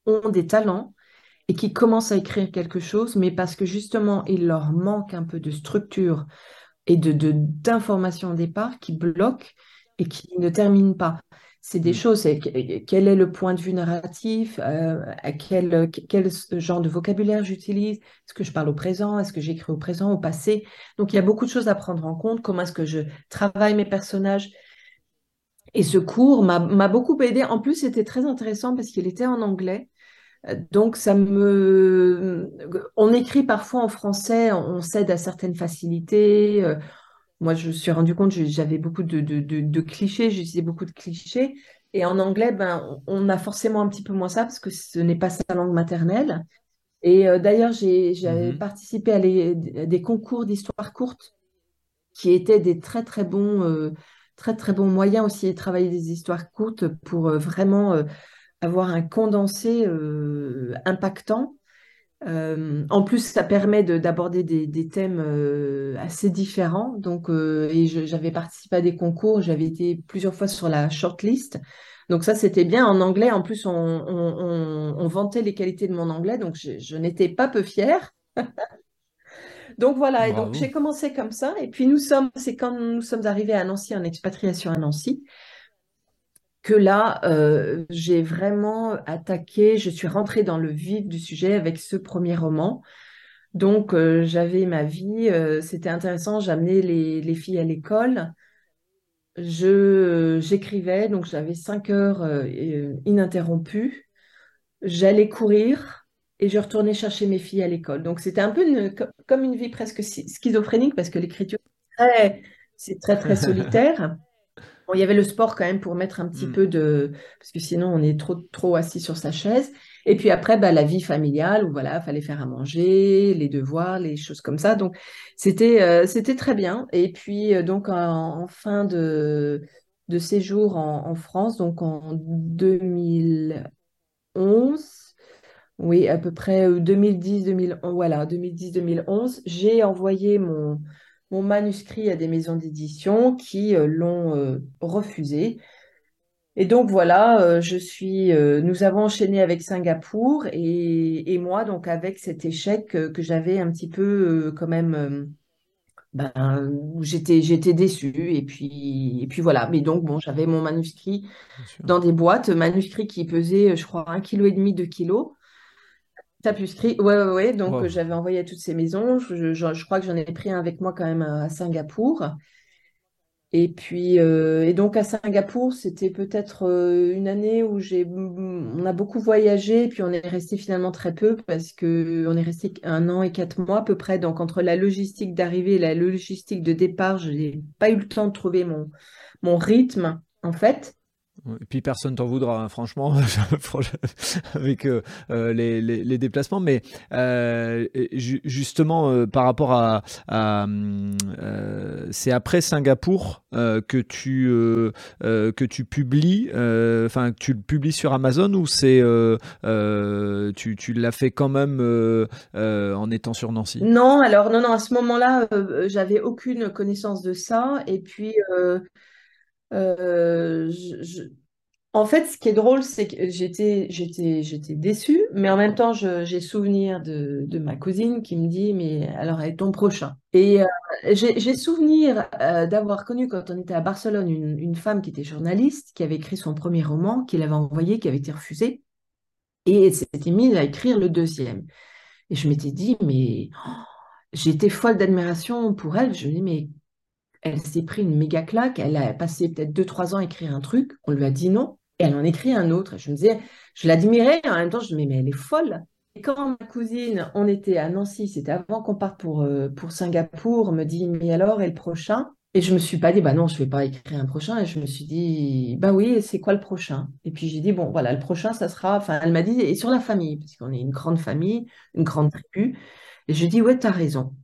ont des talents et qui commencent à écrire quelque chose, mais parce que justement, il leur manque un peu de structure et de d'informations au départ qui bloquent et qui ne terminent pas c'est des mm. choses. Quel est le point de vue narratif euh, quel, quel, genre de vocabulaire j'utilise? Est-ce que je parle au présent? Est-ce que j'écris au présent, au passé? Donc, il y a beaucoup de choses à prendre en compte. Comment est-ce que je travaille mes personnages? Et ce cours m'a beaucoup aidé. En plus, c'était très intéressant parce qu'il était en anglais. Donc, ça me. On écrit parfois en français, on cède à certaines facilités, euh, moi, je me suis rendu compte que j'avais beaucoup de, de, clichés, j'utilisais beaucoup de clichés. Et en anglais, ben, on a forcément un petit peu moins ça parce que ce n'est pas sa langue maternelle. Et euh, d'ailleurs, j'ai mmh participé à des concours d'histoire courte qui étaient des très très bons, euh, très très bons moyens aussi de travailler des histoires courtes pour euh, vraiment avoir un condensé impactant euh, en plus, ça permet d'aborder des, thèmes euh, assez différents. Donc, euh, et j'avais participé à des concours, j'avais été plusieurs fois sur la shortlist. Donc ça, c'était bien en anglais. En plus, on, vantait les qualités de mon anglais, donc je, n'étais pas peu fière. [laughs] donc voilà, et donc j'ai commencé comme ça. Et puis nous sommes, c'est quand nous sommes arrivés à Nancy, en expatriation à Nancy, que là, euh, j'ai vraiment attaqué, je suis rentrée dans le vif du sujet avec ce premier roman. Donc, euh, j'avais ma vie, euh, c'était intéressant, j'amenais les, filles à l'école, je, j'écrivais, donc j'avais cinq heures ininterrompues, j'allais courir et je retournais chercher mes filles à l'école. Donc, c'était un peu comme une vie presque schizophrénique parce que l'écriture, c'est très, très, très [laughs] solitaire. Il y avait le sport quand même pour mettre un petit Mm. peu de... Parce que sinon, on est trop, trop assis sur sa chaise. Et puis après, bah, la vie familiale, où voilà, fallait faire à manger, les devoirs, les choses comme ça. Donc, c'était euh, c'était très bien. Et puis, euh, donc, en, en fin de, de séjour en, en France, donc en 2011, oui, à peu près 2010-2011, voilà, 2010-2011, j'ai envoyé mon, mon manuscrit à des maisons d'édition qui euh, l'ont euh, refusé. Et donc voilà, euh, je suis, nous avons enchaîné avec Singapour et, et moi, donc avec cet échec que j'avais un petit peu quand même, ben, où j'étais, j'étais déçue. Et puis, et puis voilà, mais donc bon, j'avais mon manuscrit dans des boîtes, manuscrit qui pesait, je crois, un kilo et demi, deux kilos. Tapuscrit, ouais, ouais, ouais. Donc Wow. j'avais envoyé à toutes ces maisons. Je, je- je crois que j'en ai pris un avec moi quand même à, Singapour. Et puis, euh, et donc à Singapour, c'était peut-être euh, une année où j'ai, on a beaucoup voyagé, puis on est resté finalement très peu parce que on est resté un an et quatre mois à peu près. Donc entre la logistique d'arrivée et la logistique de départ, je n'ai pas eu le temps de trouver mon, mon rythme en fait. Et puis personne t'en voudra, hein, franchement, [laughs] avec euh, euh, les, déplacements. Mais euh, justement, par rapport à, c'est après Singapour que tu publies, enfin tu le publies sur Amazon ou c'est tu, l'as fait quand même en étant sur Nancy? Non, alors non, non, à ce moment-là, j'avais aucune connaissance de ça. Et puis, je- en fait, ce qui est drôle, c'est que j'étais, déçue, mais en même temps, j'ai souvenir de, ma cousine qui me dit, mais alors, et ton prochain? Et euh, j'ai souvenir euh, d'avoir connu, quand on était à Barcelone, une, femme qui était journaliste, qui avait écrit son premier roman, qui l'avait envoyé, qui avait été refusé, et elle s'était mise à écrire le deuxième. Et je m'étais dit, mais oh, j'étais folle d'admiration pour elle. Je me dis, mais elle s'est pris une méga claque. Elle a passé peut-être deux, trois ans à écrire un truc. On lui a dit non. Et elle en écrit un autre. Je me disais, je l'admirais. En même temps, je me disais, mais elle est folle. Et quand ma cousine, on était à Nancy, c'était avant qu'on parte pour, euh, pour Singapour, me dit, mais alors, et le prochain? Et je me suis pas dit, bah non, je vais pas écrire un prochain. Et je me suis dit, bah oui, c'est quoi le prochain? Et puis j'ai dit, bon, voilà, le prochain, ça sera, enfin, elle m'a dit, et sur la famille, parce qu'on est une grande famille, une grande tribu. Et je dis, ouais, t'as raison.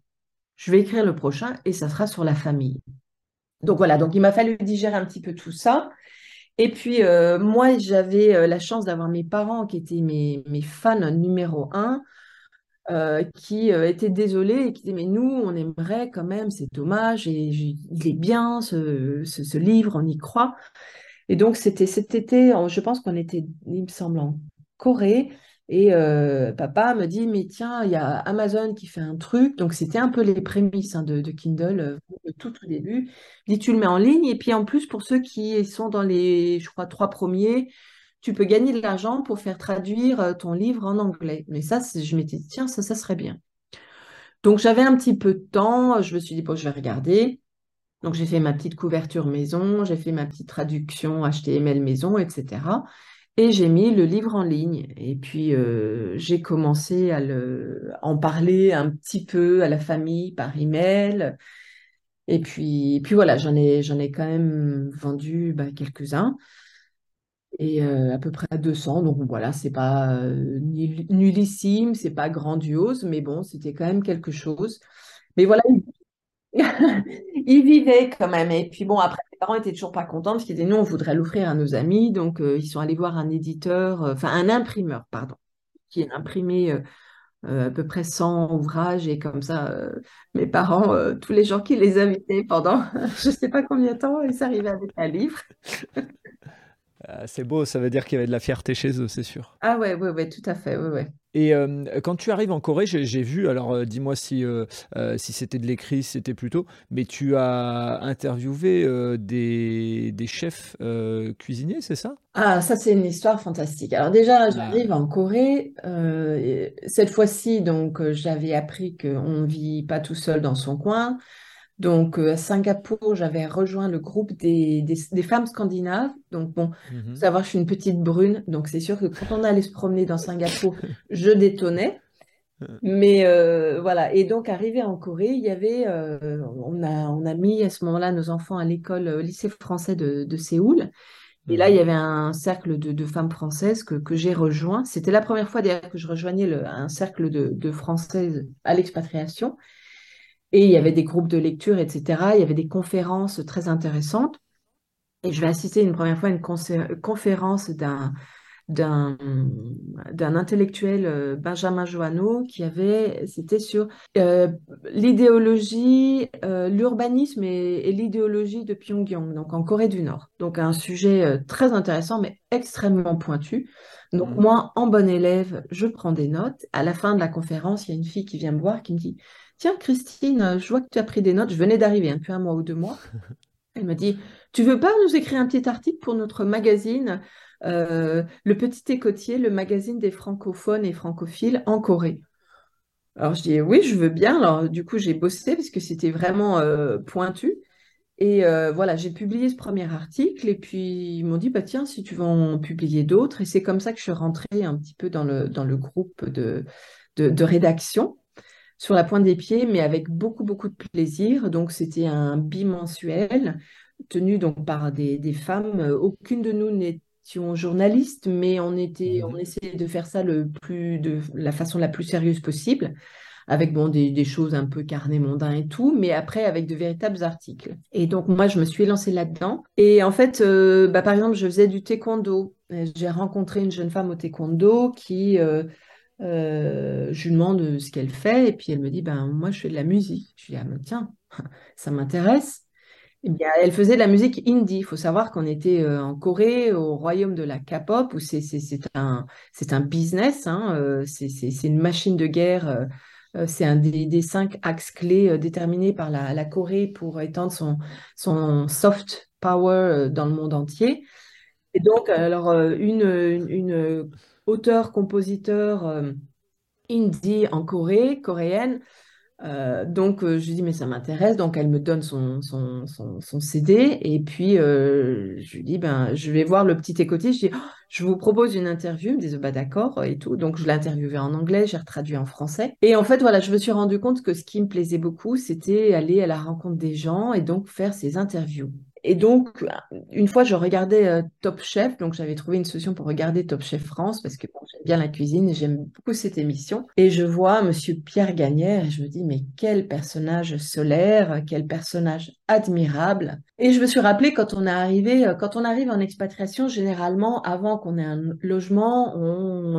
Je vais écrire le prochain et ça sera sur la famille. Donc voilà, donc il m'a fallu digérer un petit peu tout ça. Et puis euh, moi, j'avais euh, la chance d'avoir mes parents qui étaient mes, fans numéro un, euh, qui étaient désolés et qui disaient, mais nous, on aimerait quand même, c'est dommage, et il est bien ce, livre, on y croit. Et donc c'était cet été, je pense qu'on était, il me semble, en Corée. Et euh, papa me dit, mais tiens, il y a Amazon qui fait un truc. Donc c'était un peu les prémices hein, de, Kindle, euh, tout tout début. Il dit, tu le mets en ligne. Et puis en plus, pour ceux qui sont dans les, je crois, trois premiers, tu peux gagner de l'argent pour faire traduire euh, ton livre en anglais. Mais ça, je m'étais dit, tiens, ça, ça serait bien. Donc j'avais un petit peu de temps. Je me suis dit, bon, je vais regarder. Donc j'ai fait ma petite couverture maison, j'ai fait ma petite traduction HTML maison, etc. Et j'ai mis le livre en ligne. Et puis euh, j'ai commencé à le, en parler un petit peu à la famille par email. Et puis, et puis voilà, j'en ai, j'en ai quand même vendu bah, quelques-uns. Et euh, à peu près 200. Donc voilà, c'est pas euh, nul- nullissime, c'est pas grandiose, mais bon, c'était quand même quelque chose. Mais voilà, Ils [laughs] vivaient quand même. Et puis bon, après, parents étaient toujours pas contents parce qu'ils disaient, nous, on voudrait l'offrir à nos amis. Donc, euh, ils sont allés voir un éditeur, euh, enfin, un imprimeur, pardon, qui a imprimé euh, à peu près 100 ouvrages. Et comme ça, mes parents, tous les gens qui les invitaient pendant [laughs] je sais pas combien de temps, ils arrivaient avec un livre. Euh, c'est beau, ça veut dire qu'il y avait de la fierté chez eux, c'est sûr. Ah ouais, ouais, ouais, tout à fait, ouais, ouais. Et euh, quand tu arrives en Corée, j'ai vu, alors euh, dis-moi si, euh, euh, si c'était de l'écrit, si c'était plutôt, mais tu as interviewé des, des chefs cuisiniers, c'est ça? Ah, ça, c'est une histoire fantastique. Alors déjà, Ah, j'arrive en Corée. et cette fois-ci, donc, j'avais appris qu'on ne vit pas tout seul dans son coin. Donc, euh, à Singapour, j'avais rejoint le groupe des, des, des femmes scandinaves. Donc, bon, faut mhm. savoir, je suis une petite brune. Donc, c'est sûr que quand on allait se promener dans Singapour, [laughs] je détonnais. Mais euh, voilà, et donc arrivé en Corée, il y avait, euh, on a, on a mis à ce moment-là nos enfants à l'école, au lycée français de, de Séoul. Et là, il y avait un cercle de, de femmes françaises que, que j'ai rejoint. C'était la première fois d'ailleurs que je rejoignais le, un cercle de, de Françaises à l'expatriation. Et il y avait des groupes de lecture, etc. Il y avait des conférences très intéressantes. Et je vais assister une première fois à une conférence d'un d'un d'un intellectuel euh, Benjamin Joanneau qui avait c'était sur euh, l'idéologie euh, l'urbanisme et, l'idéologie de Pyongyang donc en Corée du Nord donc un sujet très intéressant mais extrêmement pointu donc mmh. moi en bon élève je prends des notes à la fin de la conférence il y a une fille qui vient me voir qui me dit tiens Christine je vois que tu as pris des notes je venais d'arriver depuis un mois ou deux mois [laughs] elle me dit tu veux pas nous écrire un petit article pour notre magazine euh, le Petit Écotier, le magazine des francophones et francophiles en Corée. Alors je dis oui, je veux bien. Alors du coup, j'ai bossé parce que c'était vraiment euh, pointu. Et euh, voilà, j'ai publié ce premier article et puis ils m'ont dit, bah tiens, si tu veux en publier d'autres. Et c'est comme ça que je suis rentrée un petit peu dans le, dans le groupe de, de, rédaction sur la pointe des pieds, mais avec beaucoup, beaucoup de plaisir. Donc c'était un bimensuel tenu donc par des, des femmes. Aucune de nous n'est journaliste, mais on était, on mhm. essayait de faire ça le plus, de la façon la plus sérieuse possible, avec bon des, choses un peu carnet mondain et tout, mais après avec de véritables articles. Et donc moi, je me suis lancée là-dedans. Et en fait, euh, bah, par exemple, je faisais du taekwondo. J'ai rencontré une jeune femme au taekwondo qui euh, euh, je lui demande ce qu'elle fait et puis elle me dit ben moi je fais de la musique. Je lui dis ah tiens [laughs] ça m'intéresse. Eh bien, elle faisait de la musique indie. Il faut savoir qu'on était euh, en Corée, au royaume de la K-pop, où c'est un, un business, hein, euh, c'est une machine de guerre. Euh, c'est un des, cinq axes clés déterminés par la, la, Corée pour étendre son, son soft power dans le monde entier. Et donc, alors, une, une, une auteur-compositeur indie en Corée, coréenne, euh, donc, euh, je lui dis, mais ça m'intéresse. Donc, elle me donne son, CD. Et puis, euh, je lui dis, ben, je vais voir le petit écotier. Je dis, oh, je vous propose une interview. Il me dit, bah, d'accord et tout. Donc, je l'ai interviewé en anglais, j'ai retraduit en français. Et en fait, voilà, je me suis rendu compte que ce qui me plaisait beaucoup, c'était aller à la rencontre des gens et donc faire ces interviews. Et donc, une fois, je regardais euh, Top Chef, donc j'avais trouvé une solution pour regarder Top Chef France, parce que j'aime bien la cuisine et j'aime beaucoup cette émission. Et je vois Monsieur Pierre Gagnère et je me dis, mais quel personnage solaire, quel personnage admirable. Et je me suis rappelé quand on est arrivé, euh, quand on arrive en expatriation, généralement, avant qu'on ait un logement,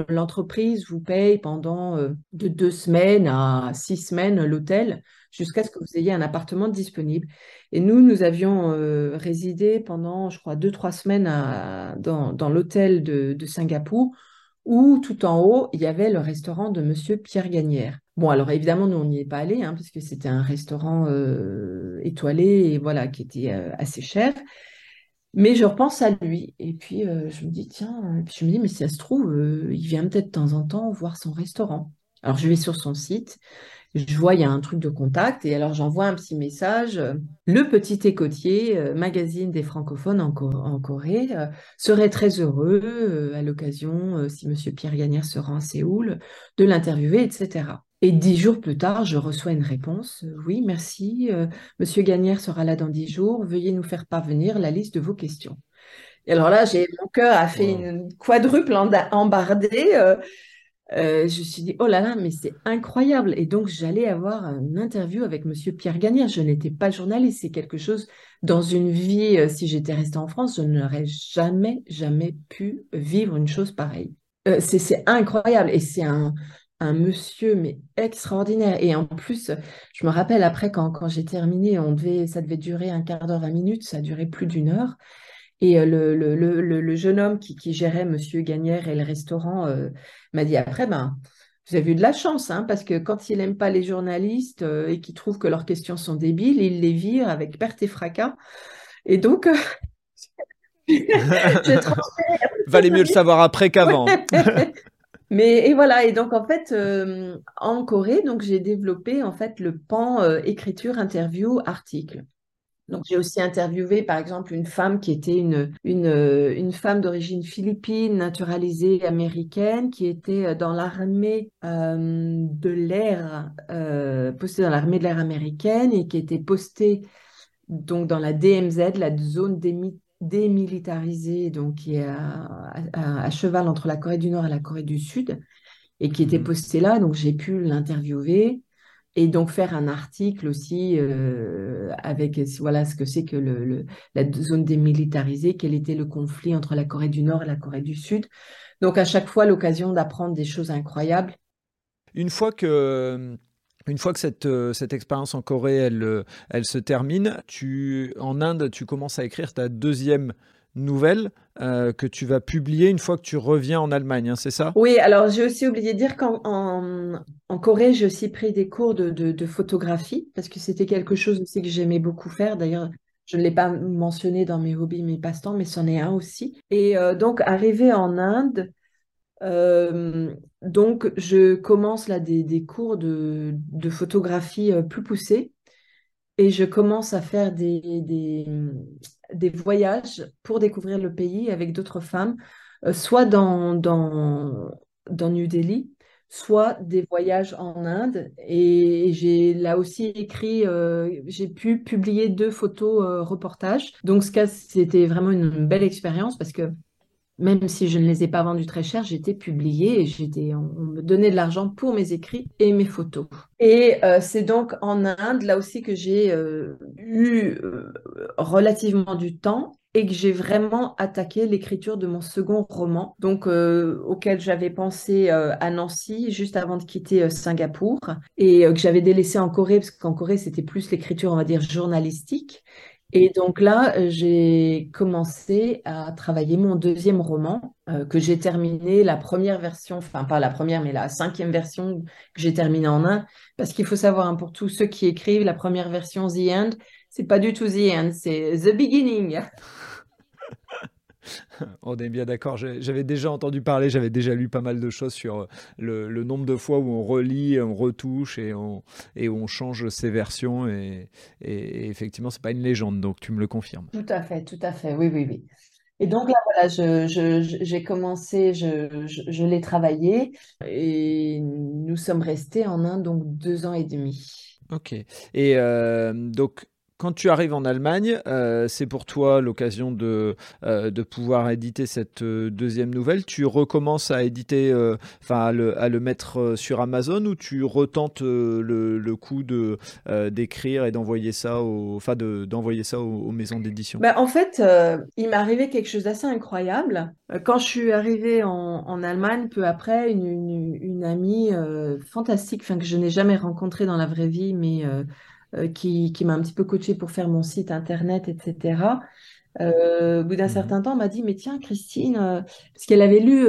l'entreprise vous paye pendant euh, de deux semaines à six semaines l'hôtel jusqu'à ce que vous ayez un appartement disponible. Et nous, nous avions euh, résidé pendant, je crois, deux, trois semaines dans, l'hôtel de, Singapour, où tout en haut, il y avait le restaurant de Monsieur Pierre Gagnère. Bon, alors évidemment, nous, on n'y est pas allé, hein, parce que c'était un restaurant euh, étoilé et voilà, qui était euh, assez cher. Mais je repense à lui et puis je me dis, tiens, je me dis, mais si ça se trouve, il vient peut-être de temps en temps voir son restaurant. Alors je vais sur son site je vois, il y a un truc de contact, et alors j'envoie un petit message. Euh, le petit écotier, euh, magazine des francophones en, Corée, euh, serait très heureux, à l'occasion, si M. Pierre Gagnère se rend à Séoul, de l'interviewer, etc. Et dix jours plus tard, je reçois une réponse. Oui, merci. Monsieur Gagnère sera là dans dix jours. Veuillez nous faire parvenir la liste de vos questions. Et alors là, j'ai mon cœur a fait une quadruple embardée. Euh, je me suis dit, oh là là, mais c'est incroyable. Et donc, j'allais avoir une interview avec Monsieur Pierre Gagnère. Je n'étais pas journaliste. C'est quelque chose, dans une vie, euh, si j'étais restée en France, je n'aurais jamais, jamais pu vivre une chose pareille. Euh, c'est incroyable. Et c'est un, un monsieur, mais extraordinaire. Et en plus, je me rappelle après, quand, quand j'ai terminé, on devait, ça devait durer un quart d'heure, vingt minutes. Ça a duré plus d'une heure. Et euh, le, le, le, le, jeune homme qui, qui, gérait Monsieur Gagnère et le restaurant euh, m'a dit après, ben, vous avez eu de la chance, hein, parce que quand il n'aime pas les journalistes euh, et qu'il trouve que leurs questions sont débiles, il les vire avec perte et fracas. Et donc, [laughs] [laughs] Valait mieux le savoir après qu'avant. [laughs] Mais et voilà, et donc en fait, en Corée, donc j'ai développé en fait le pan écriture, interview, article. Donc, j'ai aussi interviewé, par exemple, une femme qui était une, une, euh, une femme d'origine philippine, naturalisée américaine, qui était euh, dans l'armée euh, de l'air, postée dans l'armée de l'air américaine et qui était postée donc dans la DMZ, la zone démilitarisée, donc qui est à, à, cheval entre la Corée du Nord et la Corée du Sud, et qui était mmh. postée là. Donc, j'ai pu l'interviewer et donc faire un article aussi euh, avec voilà ce que c'est que le, la zone démilitarisée, quel était le conflit entre la Corée du Nord et la Corée du Sud. Donc à chaque fois l'occasion d'apprendre des choses incroyables. Une fois que une fois que cette, euh, cette expérience en Corée elle, elle se termine, tu en Inde tu commences à écrire ta deuxième nouvelle euh, que tu vas publier une fois que tu reviens en Allemagne, hein, c'est ça? Oui, alors j'ai aussi oublié de dire qu'en en, Corée, j'ai aussi pris des cours de, de, photographie parce que c'était quelque chose aussi que j'aimais beaucoup faire. D'ailleurs, je ne l'ai pas mentionné dans mes hobbies, mes passe-temps, mais c'en est un aussi. Et euh, donc, arrivé en Inde, euh, donc je commence là des, des cours de, de photographie plus poussés et je commence à faire des, des voyages pour découvrir le pays avec d'autres femmes, euh, soit dans, dans, dans New Delhi, soit des voyages en Inde. Et j'ai là aussi écrit, euh, j'ai pu publier deux photos euh, reportages. Donc, ce cas, c'était vraiment une belle expérience parce que même si je ne les ai pas vendus très cher, j'étais publiée et j'étais, on, me donnait de l'argent pour mes écrits et mes photos. Et euh, c'est donc en Inde, là aussi, que j'ai euh, eu euh, relativement du temps et que j'ai vraiment attaqué l'écriture de mon second roman, donc auquel j'avais pensé à Nancy juste avant de quitter Singapour et que j'avais délaissé en Corée parce qu'en Corée c'était plus l'écriture on va dire journalistique et donc là, euh, j'ai commencé à travailler mon deuxième roman euh, que j'ai terminé, la première version, enfin pas la première, mais la cinquième version que j'ai terminée en un. Parce qu'il faut savoir, hein, pour tous ceux qui écrivent, la première version The End, c'est pas du tout The End, c'est The Beginning. [laughs] [laughs] On est bien d'accord. J'avais déjà entendu parler, j'avais déjà lu pas mal de choses sur euh, le, nombre de fois où on relit, on retouche et on, et on change ses versions. Et, et, ce effectivement, c'est pas une légende, donc tu me le confirmes. Tout à fait, tout à fait. Oui, oui, oui. Et donc là, voilà, j'ai commencé, je, l'ai travaillé et nous sommes restés en Inde donc deux ans et demi. Ok. Et euh, donc, quand tu arrives en Allemagne, euh, c'est pour toi l'occasion de, euh, de pouvoir éditer cette euh, deuxième nouvelle. Tu recommences à éditer, enfin à le, mettre sur Amazon ou tu retentes le, le, coup de d'écrire et d'envoyer ça, au, enfin d'envoyer ça aux, maisons d'édition? Bah, En fait, il m'est arrivé quelque chose d'assez incroyable. Quand je suis arrivée en, en Allemagne, peu après, une, une, une amie fantastique, que je n'ai jamais rencontrée dans la vraie vie, mais euh, qui, m'a un petit peu coaché pour faire mon site internet, etc. Euh, au bout d'un mmh certain temps, m'a dit, mais tiens, Christine, euh, parce qu'elle avait lu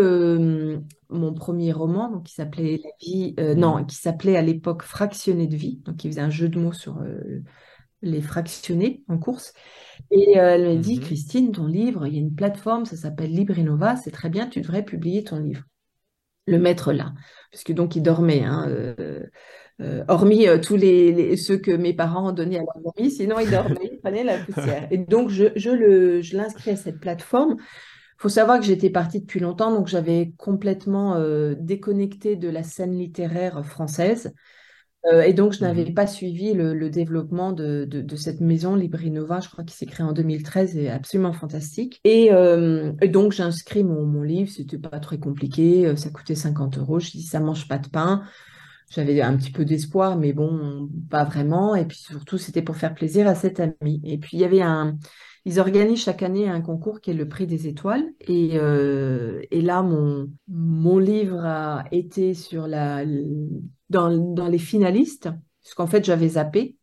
mon premier roman, donc qui s'appelait La vie, non, mmh qui s'appelait à l'époque Fractionné de vie, donc qui faisait un jeu de mots sur les fractionnés en course. Et elle m'a dit, mmh Christine, ton livre, il y a une plateforme, ça s'appelle Librinova, c'est très bien, tu devrais publier ton livre. Le mettre là, puisque donc il dormait. Hein, euh, hormis euh, tous les, ceux que mes parents ont donnés à leur mamie, sinon ils dormaient, ils prenaient la poussière. Et donc, je, je l'inscris à cette plateforme. Il faut savoir que j'étais partie depuis longtemps, donc j'avais complètement euh, déconnecté de la scène littéraire française. et donc, je n'avais mmh pas suivi le, développement de, de, cette maison Librinova, je crois qu'il s'est créé en 2013, et absolument fantastique. Et, donc, j'ai inscrit mon, mon livre, c'était pas très compliqué, ça coûtait 50 euros. Je dis, ça mange pas de pain. J'avais un petit peu d'espoir, mais bon, pas vraiment. Et puis surtout, c'était pour faire plaisir à cette amie. Et puis, il y avait un. Ils organisent chaque année un concours qui est le prix des étoiles. Et, euh, là, mon, mon livre a été sur la, dans, dans les finalistes, puisqu'en fait, j'avais zappé.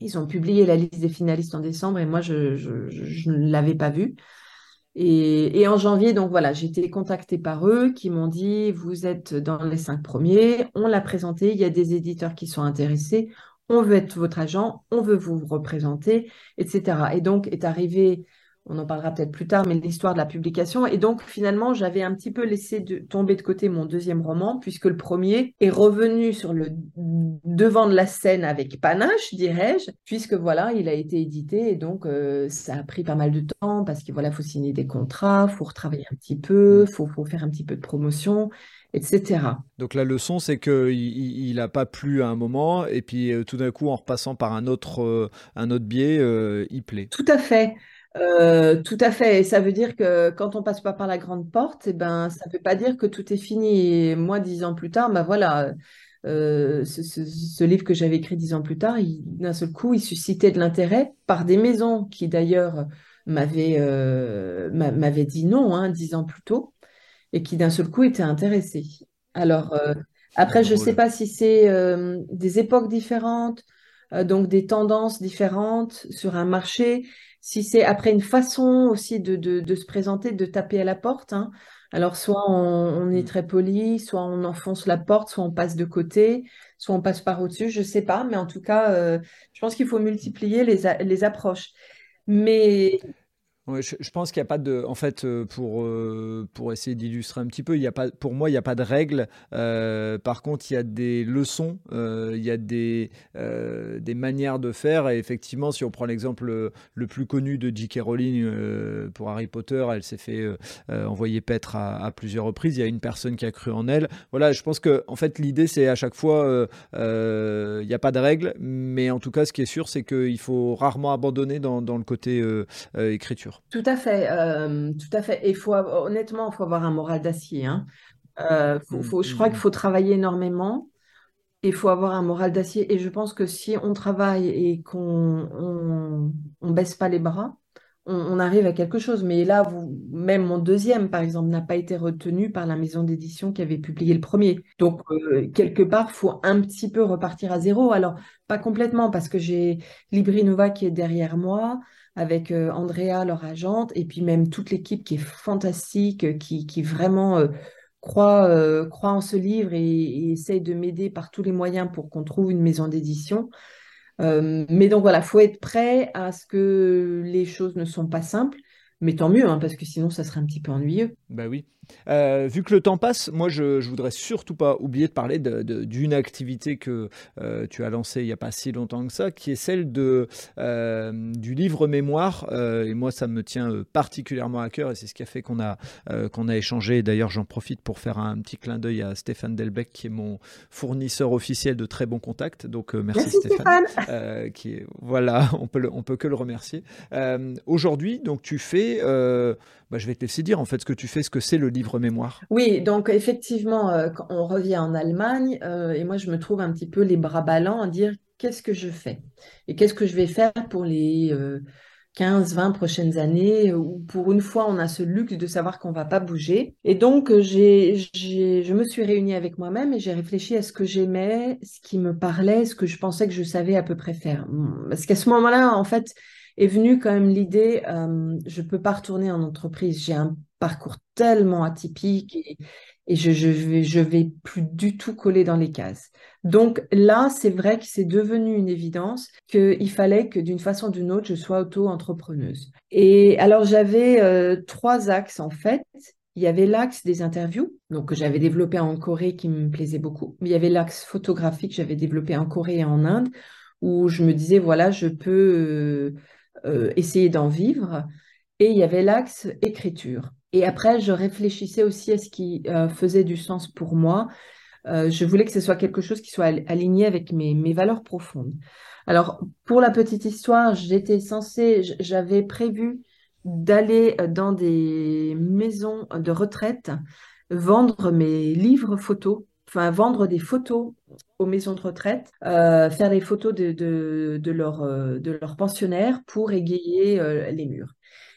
Ils ont publié la liste des finalistes en décembre et moi, je, je ne l'avais pas vue. Et, en janvier, donc voilà, j'ai été contactée par eux qui m'ont dit, vous êtes dans les cinq premiers, on l'a présenté, il y a des éditeurs qui sont intéressés, on veut être votre agent, on veut vous représenter, etc. Et donc est arrivé on en parlera peut-être plus tard, mais l'histoire de la publication. Et donc, finalement, j'avais un petit peu laissé de, tomber de côté mon deuxième roman, puisque le premier est revenu sur le devant de la scène avec panache, dirais-je, puisque voilà, il a été édité. Et donc, euh, ça a pris pas mal de temps, parce qu'il voilà, faut signer des contrats, faut retravailler un petit peu, faut, faut faire un petit peu de promotion etc. Donc la leçon, c'est qu'il n'a pas plu à un moment, et puis euh, tout d'un coup, en repassant par un autre, euh, un autre biais, il plaît. Tout à fait. Euh, tout à fait. Et ça veut dire que quand on passe pas par la grande porte, eh ben, ça ne veut pas dire que tout est fini. Et moi, dix ans plus tard, ben voilà, euh, ce, livre que j'avais écrit dix ans plus tard, d'un seul coup, il suscitait de l'intérêt par des maisons qui d'ailleurs m'avaient euh, dit non hein, dix ans plus tôt et qui d'un seul coup étaient intéressés. Alors, après, je ne sais pas si c'est des époques différentes, donc des tendances différentes sur un marché si c'est après une façon aussi de, de, se présenter, de taper à la porte. Hein. Alors, soit on, est mm. très poli, soit on enfonce la porte, soit on passe de côté, soit on passe par au-dessus, je ne sais pas. Mais en tout cas, euh, je pense qu'il faut multiplier les, les approches. Mais je, pense qu'il n'y a pas de. En fait, euh, pour, euh, pour essayer d'illustrer un petit peu, il y a pas, pour moi, il n'y a pas de règles. Euh, par contre, il y a des leçons, il y a des, des manières de faire. Et effectivement, si on prend l'exemple le plus connu de J.K. Rowling pour Harry Potter, elle s'est fait envoyer paître à, plusieurs reprises. Il y a une personne qui a cru en elle. Voilà, je pense que en fait, l'idée, c'est à chaque fois, il n'y a pas de règles. Mais en tout cas, ce qui est sûr, c'est qu'il faut rarement abandonner dans, dans le côté écriture. Tout à fait, euh, tout à fait. Et faut, honnêtement, il faut avoir un moral d'acier. Hein. Euh, faut, je crois qu'il mm, mm, faut travailler énormément. Il faut avoir un moral d'acier. Et je pense que si on travaille et qu'on on, baisse pas les bras, on, arrive à quelque chose. Mais là, vous, même mon deuxième, par exemple, n'a pas été retenu par la maison d'édition qui avait publié le premier. Donc, euh, quelque part, faut un petit peu repartir à zéro. Alors, pas complètement, parce que j'ai Librinova qui est derrière moi avec euh, Andrea, leur agente, et puis même toute l'équipe qui est fantastique, euh, qui, qui vraiment euh, croit, croit en ce livre et, essaye de m'aider par tous les moyens pour qu'on trouve une maison d'édition. mais donc voilà, faut être prêt à ce que les choses ne sont pas simples, mais tant mieux, hein, parce que sinon ça serait un petit peu ennuyeux. Bah oui. Euh, vu que le temps passe, moi je, je voudrais surtout pas oublier de parler d'une activité que euh, tu as lancée il n'y a pas si longtemps que ça, qui est celle de, euh, du livre mémoire. et moi ça me tient particulièrement à cœur et c'est ce qui a fait qu'on a, qu'on a échangé. D'ailleurs j'en profite pour faire un petit clin d'œil à Stéphane Delbecq qui est mon fournisseur officiel de très bons contacts. Donc merci, Stéphane. qui est, voilà, [laughs] on peut, on peut que le remercier. Aujourd'hui, donc tu fais bah, je vais te laisser dire en fait ce que tu fais, ce que c'est le livre mémoire. Oui, donc effectivement, euh, on revient en Allemagne euh, et moi je me trouve un petit peu les bras ballants à dire qu'est-ce que je fais? Et qu'est-ce que je vais faire pour les 15, euh, 20 prochaines années où pour une fois on a ce luxe de savoir qu'on va pas bouger. Et donc j'ai, je me suis réunie avec moi-même et j'ai réfléchi à ce que j'aimais, ce qui me parlait, ce que je pensais que je savais à peu près faire. Parce qu'à ce moment-là, en fait, est venue quand même l'idée, euh, je ne peux pas retourner en entreprise, j'ai un parcours tellement atypique et, je, je, vais, je vais plus du tout coller dans les cases. Donc là, c'est vrai que c'est devenu une évidence qu'il fallait que d'une façon ou d'une autre, je sois auto-entrepreneuse. Et alors j'avais euh, trois axes en fait. Il y avait l'axe des interviews, donc que j'avais développé en Corée qui me plaisait beaucoup. Il y avait l'axe photographique que j'avais développé en Corée et en Inde, où je me disais, voilà, je peux euh, euh, essayer d'en vivre. Et il y avait l'axe écriture. Et après, je réfléchissais aussi à ce qui euh, faisait du sens pour moi. Euh, je voulais que ce soit quelque chose qui soit aligné avec mes, mes valeurs profondes. Alors, pour la petite histoire, j'étais censée, j'avais prévu d'aller dans des maisons de retraite, vendre mes livres photos enfin vendre des photos aux maisons de retraite, euh, faire des photos de, de, de leurs euh, leur pensionnaires pour égayer euh, les murs.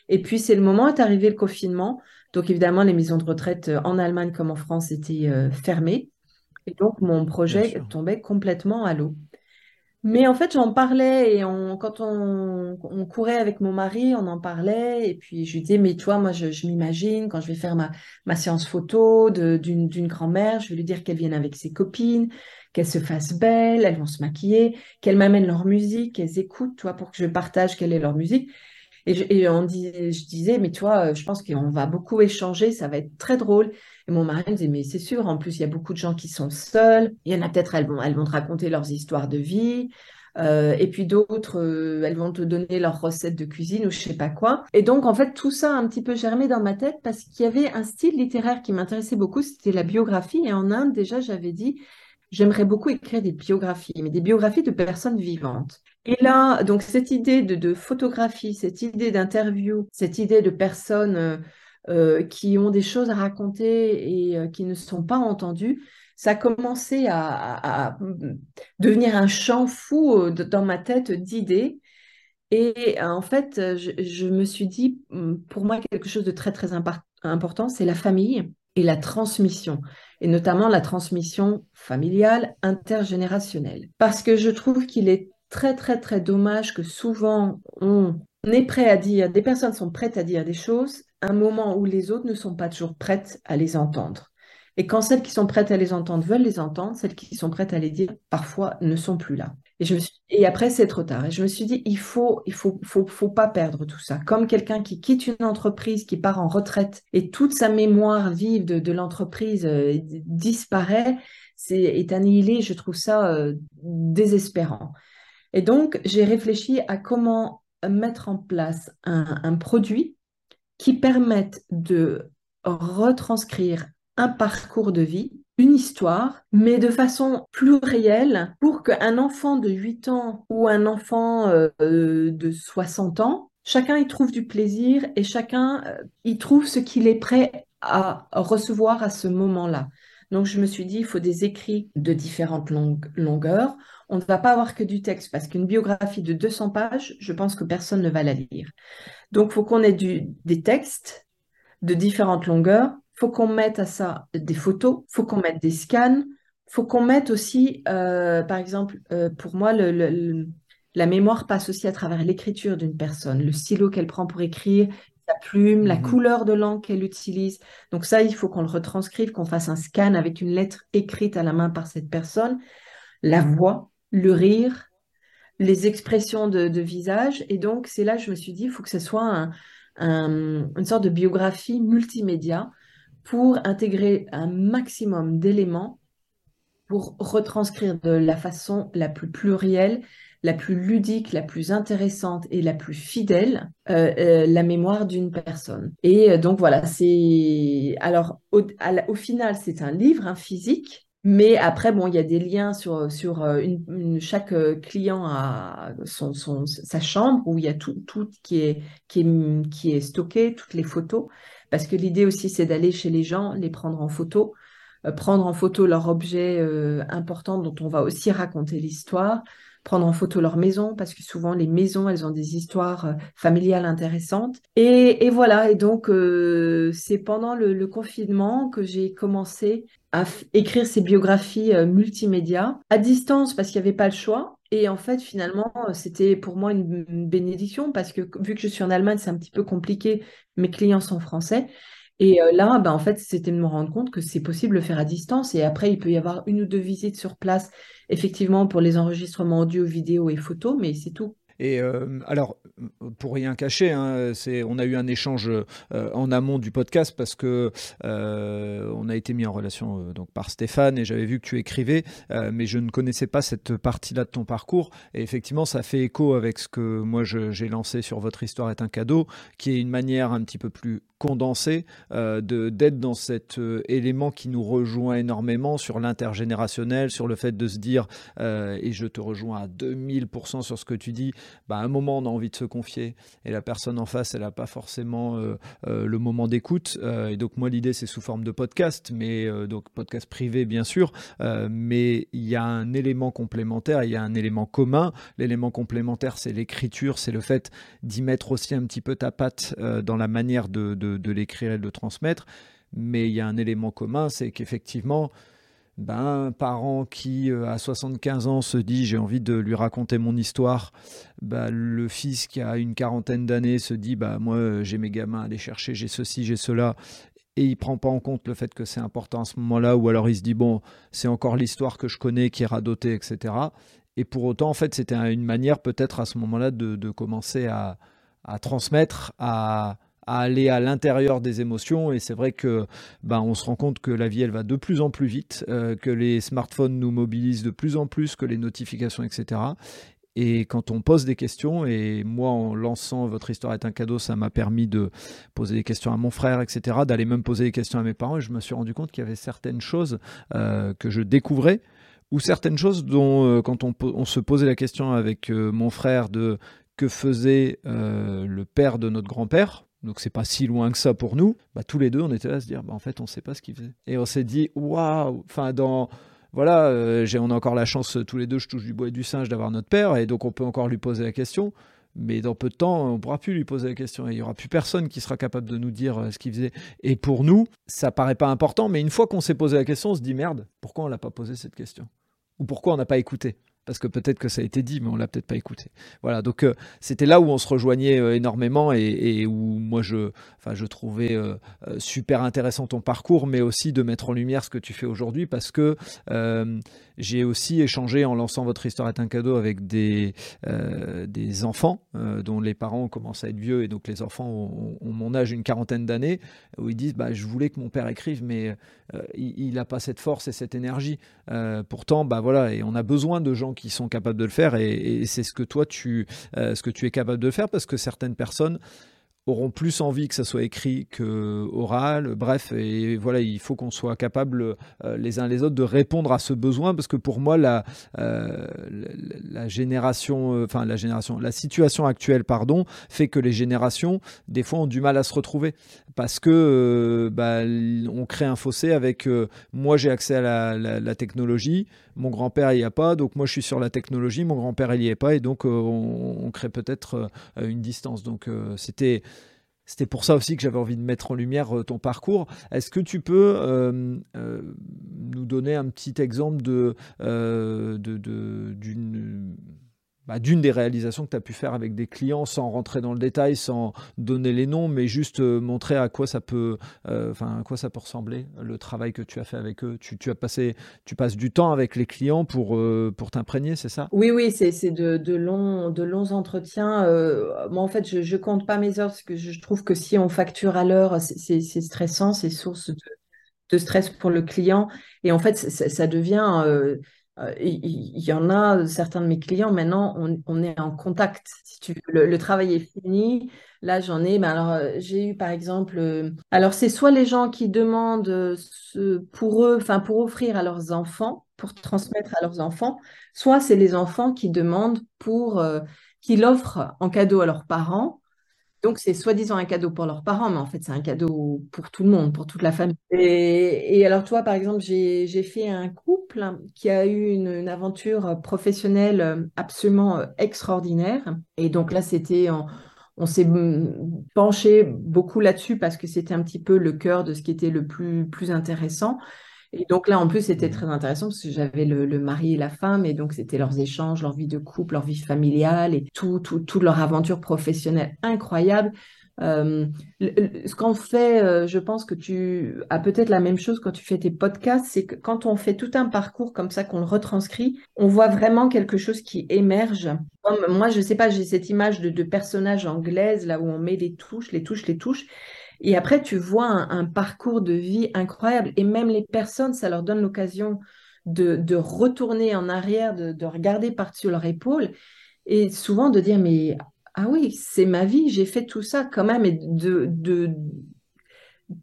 Et puis c'est le moment est arrivé le confinement, donc évidemment les maisons de retraite en Allemagne comme en France étaient fermées, et donc mon projet tombait complètement à l'eau. Mais en fait, j'en parlais et quand on, courait avec mon mari, on en parlait. Et puis, je lui disais, mais toi, moi, je, m'imagine quand je vais faire ma, ma séance photo d'une grand-mère, je vais lui dire qu'elle vienne avec ses copines, qu'elles se fassent belles, elles vont se maquiller, qu'elles m'amènent leur musique, qu'elles écoutent, toi, pour que je partage quelle est leur musique. Et, je, on dit, je disais, mais tu vois, je pense qu'on va beaucoup échanger, ça va être très drôle. Et mon mari me disait, mais c'est sûr, en plus, il y a beaucoup de gens qui sont seuls. Il y en a peut-être, elles vont, elles vont te raconter leurs histoires de vie. Euh, et puis d'autres, euh, elles vont te donner leurs recettes de cuisine ou je sais pas quoi. Et donc, en fait, tout ça a un petit peu germé dans ma tête parce qu'il y avait un style littéraire qui m'intéressait beaucoup, c'était la biographie. Et en Inde, déjà, j'avais dit, j'aimerais beaucoup écrire des biographies, mais des biographies de personnes vivantes. Et là, donc, cette idée de, photographie, cette idée d'interview, cette idée de personnes euh, qui ont des choses à raconter et qui ne sont pas entendues, ça a commencé à, devenir un champ fou euh, dans ma tête d'idées. Et en fait, je, me suis dit, hum, pour moi, quelque chose de très, très important, c'est la famille et la transmission, et notamment la transmission familiale intergénérationnelle. Parce que je trouve qu'il est très, très, très dommage que souvent on est prêt à dire, des personnes sont prêtes à dire des choses un moment où les autres ne sont pas toujours prêtes à les entendre. Et quand celles qui sont prêtes à les entendre veulent les entendre, celles qui sont prêtes à les dire parfois ne sont plus là. Et, je me et après, c'est trop tard. Et je me suis dit, il faut, il faut, faut, faut pas perdre tout ça. Comme quelqu'un qui quitte une entreprise, qui part en retraite et toute sa mémoire vive de, l'entreprise euh, disparaît, c'est est annihilé. Je trouve ça euh, désespérant. Et donc, j'ai réfléchi à comment mettre en place un produit qui permette de retranscrire un parcours de vie, une histoire, mais de façon plus réelle pour qu'un enfant de 8 ans ou un enfant euh, de 60 ans, chacun y trouve du plaisir et chacun euh, y trouve ce qu'il est prêt à recevoir à ce moment-là. Donc je me suis dit, il faut des écrits de différentes longueurs. On ne va pas avoir que du texte parce qu'une biographie de 200 pages, je pense que personne ne va la lire. Donc il faut qu'on ait des textes de différentes longueurs faut qu'on mette à ça des photos, faut qu'on mette des scans, faut qu'on mette aussi, euh, par exemple, euh, pour moi, la mémoire passe aussi à travers l'écriture d'une personne, le stylo qu'elle prend pour écrire, sa plume, la mhm. couleur de langue qu'elle utilise. Donc ça, il faut qu'on le retranscrive, qu'on fasse un scan avec une lettre écrite à la main par cette personne, la voix, le rire, les expressions de, visage. Et donc, c'est là que je me suis dit, il faut que ce soit une sorte de biographie multimédia pour intégrer un maximum d'éléments pour retranscrire de la façon la plus plurielle, la plus ludique, la plus intéressante et la plus fidèle euh, euh, la mémoire d'une personne. Et euh, donc voilà, c'est alors au, final c'est un livre, un physique, mais après, bon, il y a des liens sur, sur chaque client a son, son, sa chambre où il y a tout, tout qui, est, qui, est, qui est stocké, toutes les photos. Parce que l'idée aussi, c'est d'aller chez les gens, les prendre en photo, prendre en photo leurs objets euh, importants dont on va aussi raconter l'histoire, prendre en photo leur maison, parce que souvent les maisons, elles ont des histoires euh, familiales intéressantes. Et, voilà, et donc c'est pendant le, confinement que j'ai commencé à écrire ces biographies multimédia à distance parce qu'il n'y avait pas le choix. Et en fait, finalement, c'était pour moi une, bénédiction parce que vu que je suis en Allemagne, c'est un petit peu compliqué. Mes clients sont français. Et euh, là, bah, en fait, c'était de me rendre compte que c'est possible de le faire à distance. Et après, il peut y avoir une ou deux visites sur place, effectivement, pour les enregistrements audio, vidéo et photos, mais c'est tout. Et euh, alors, pour rien cacher, hein, on a eu un échange euh, en amont du podcast parce que euh, on a été mis en relation donc par Stéphane et j'avais vu que tu écrivais, mais je ne connaissais pas cette partie-là de ton parcours. Et effectivement, ça fait écho avec ce que moi j'ai lancé sur Votre histoire est un cadeau, qui est une manière un petit peu plus condensée euh, d'être dans cet élément qui nous rejoint énormément sur l'intergénérationnel, sur le fait de se dire, et je te rejoins à 2000% sur ce que tu dis, bah, à un moment, on a envie de se confier et la personne en face, elle n'a pas forcément euh, euh, le moment d'écoute. Euh, et donc, moi, l'idée, c'est sous forme de podcast, mais donc podcast privé, bien sûr. mais il y a un élément complémentaire, il y a un élément commun. L'élément complémentaire, c'est l'écriture, c'est le fait d'y mettre aussi un petit peu ta patte dans la manière de, de l'écrire et de le transmettre. Mais il y a un élément commun, c'est qu'effectivement, ben, un parent qui, euh, à 75 ans, se dit j'ai envie de lui raconter mon histoire, ben, le fils qui a une quarantaine d'années se dit bah, moi j'ai mes gamins à aller chercher, j'ai ceci, j'ai cela, et il prend pas en compte le fait que c'est important à ce moment-là, ou alors il se dit bon, c'est encore l'histoire que je connais qui est radotée, etc. Et pour autant, en fait, c'était une manière peut-être à ce moment-là de, commencer à transmettre, à, aller à l'intérieur des émotions. Et c'est vrai que ben, on se rend compte que la vie, elle va de plus en plus vite, euh, que les smartphones nous mobilisent de plus en plus, que les notifications, etc. Et quand on pose des questions, et moi en lançant Votre histoire est un cadeau, ça m'a permis de poser des questions à mon frère, etc., d'aller même poser des questions à mes parents, et je me suis rendu compte qu'il y avait certaines choses euh, que je découvrais, ou certaines choses dont, euh, quand on, se posait la question avec mon frère de que faisait le père de notre grand-père, donc c'est pas si loin que ça pour nous, bah, tous les deux on était là à se dire bah, en fait on sait pas ce qu'il faisait. Et on s'est dit waouh, enfin dans voilà, euh, on a encore la chance tous les deux, je touche du bois et du singe d'avoir notre père et donc on peut encore lui poser la question. Mais dans peu de temps, on pourra plus lui poser la question et il y aura plus personne qui sera capable de nous dire euh, ce qu'il faisait. Et pour nous, ça paraît pas important, mais une fois qu'on s'est posé la question, on se dit merde, pourquoi on l'a pas posé cette question? Ou pourquoi on n'a pas écouté? Parce que peut-être que ça a été dit, mais on l'a peut-être pas écouté. Voilà, donc euh, c'était là où on se rejoignait euh, énormément et, où moi je, trouvais euh, super intéressant ton parcours, mais aussi de mettre en lumière ce que tu fais aujourd'hui, parce que j'ai aussi échangé en lançant votre histoire est un cadeau avec des, des enfants dont les parents commencent à être vieux et donc les enfants ont, mon âge, une quarantaine d'années, où ils disent bah, je voulais que mon père écrive, mais il n'a pas cette force et cette énergie. pourtant, bah voilà, et on a besoin de gens qui sont capables de le faire et, c'est ce que toi tu, euh, ce que tu es capable de faire parce que certaines personnes auront plus envie que ça soit écrit que oral. Bref, et voilà, il faut qu'on soit capable euh, les uns les autres de répondre à ce besoin parce que pour moi, la, euh, la, génération, enfin la génération, la situation actuelle, pardon, fait que les générations des fois ont du mal à se retrouver parce que bah, on crée un fossé avec moi j'ai accès à la technologie, mon grand-père n'y a pas, donc moi je suis sur la technologie, mon grand-père il n'y est pas, et donc euh, on, crée peut-être euh, une distance. Donc euh, c'était c'était pour ça aussi que j'avais envie de mettre en lumière ton parcours. Est-ce que tu peux nous donner un petit exemple de, d'une bah, d'une des réalisations que tu as pu faire avec des clients sans rentrer dans le détail, sans donner les noms, mais juste euh, montrer à quoi ça peut, euh, enfin à quoi ça peut ressembler le travail que tu as fait avec eux. Tu, as passé, tu passes du temps avec les clients pour euh, pour t'imprégner, c'est ça? Oui, oui, c'est de, de, longs de longs entretiens. moi, en fait, je, je compte pas mes heures parce que je trouve que si on facture à l'heure, c'est stressant, c'est source de, stress pour le client. Et en fait, ça, devient il y, en a certains de mes clients maintenant, on, est en contact. Si le, travail est fini. Là, j'en ai. Mais alors, euh, j'ai eu par exemple. Euh, alors, c'est soit les gens qui demandent pour eux, enfin pour offrir à leurs enfants, pour transmettre à leurs enfants, soit c'est les enfants qui demandent pour qu'ils offrent en cadeau à leurs parents donc, c'est soi-disant un cadeau pour leurs parents, mais en fait, c'est un cadeau pour tout le monde, pour toute la famille. Et, alors, toi, par exemple, j'ai fait un couple qui a eu une, aventure professionnelle absolument euh, extraordinaire. Et donc là, c'était on s'est penché beaucoup là-dessus parce que c'était un petit peu le cœur de ce qui était le plus, plus intéressant. Et donc là, en plus, c'était très intéressant parce que j'avais le, mari et la femme, et donc c'était leurs échanges, leur vie de couple, leur vie familiale, et tout, tout, toute leur aventure professionnelle incroyable. Euh, ce qu'on fait, euh, je pense que tu as peut-être la même chose quand tu fais tes podcasts, c'est que quand on fait tout un parcours comme ça, qu'on le retranscrit, on voit vraiment quelque chose qui émerge. moi, je sais pas, j'ai cette image de, de personnage anglaise, là où on met les touches, les touches, les touches. Et après, tu vois un, parcours de vie incroyable. Et même les personnes, ça leur donne l'occasion de, retourner en arrière, de, regarder par-dessus leur épaule et souvent de dire, mais ah oui, c'est ma vie, j'ai fait tout ça quand même. Et de,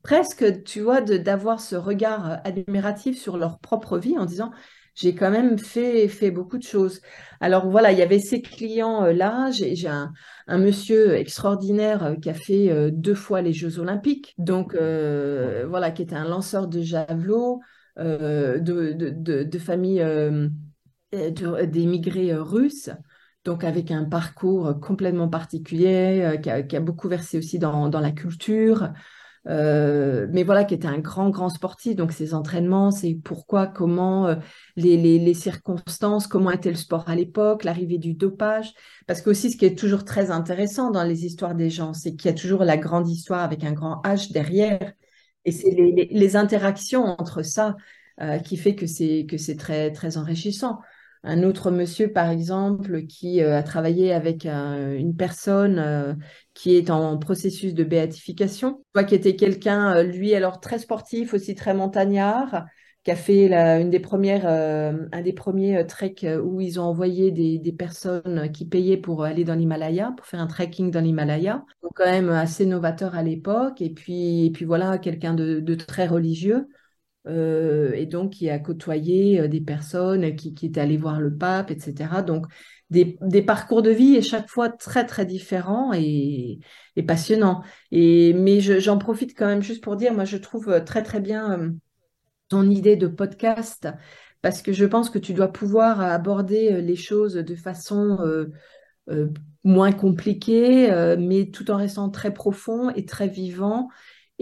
presque, tu vois, d'avoir ce regard admiratif sur leur propre vie en disant, j'ai quand même fait, fait beaucoup de choses. Alors voilà, il y avait ces clients-là. Euh, j'ai un, monsieur extraordinaire euh, qui a fait euh, deux fois les Jeux Olympiques, donc voilà, qui était un lanceur de javelot de, de, de, famille d'émigrés russes donc avec un parcours complètement particulier, qui a, beaucoup versé aussi dans, dans la culture, euh, mais voilà, qui était un grand, grand sportif. Donc, ses entraînements, c'est pourquoi, comment, euh, les, les, circonstances, comment était le sport à l'époque, l'arrivée du dopage. Parce que aussi, ce qui est toujours très intéressant dans les histoires des gens, c'est qu'il y a toujours la grande histoire avec un grand H derrière. Et c'est les, les, interactions entre ça euh, qui fait que c'est que c'est très, très enrichissant. Un autre monsieur, par exemple, qui a travaillé avec une personne qui est en processus de béatification. Toi qui était quelqu'un, lui, alors très sportif, aussi très montagnard, qui a fait une des premières, euh, un des premiers euh, treks euh, où ils ont envoyé des, personnes qui payaient pour aller dans l'Himalaya, pour faire un trekking dans l'Himalaya. Donc quand même assez novateur à l'époque. Et puis, et puis voilà, quelqu'un de, très religieux. Et donc qui a côtoyé des personnes qui, qui étaient allées voir le pape, etc. Donc des, parcours de vie et chaque fois très très différents et, passionnants. Et, mais j'en profite quand même juste pour dire, moi je trouve très très bien ton idée de podcast parce que je pense que tu dois pouvoir aborder euh, les choses de façon euh, euh, moins compliquée, mais tout en restant très profond et très vivant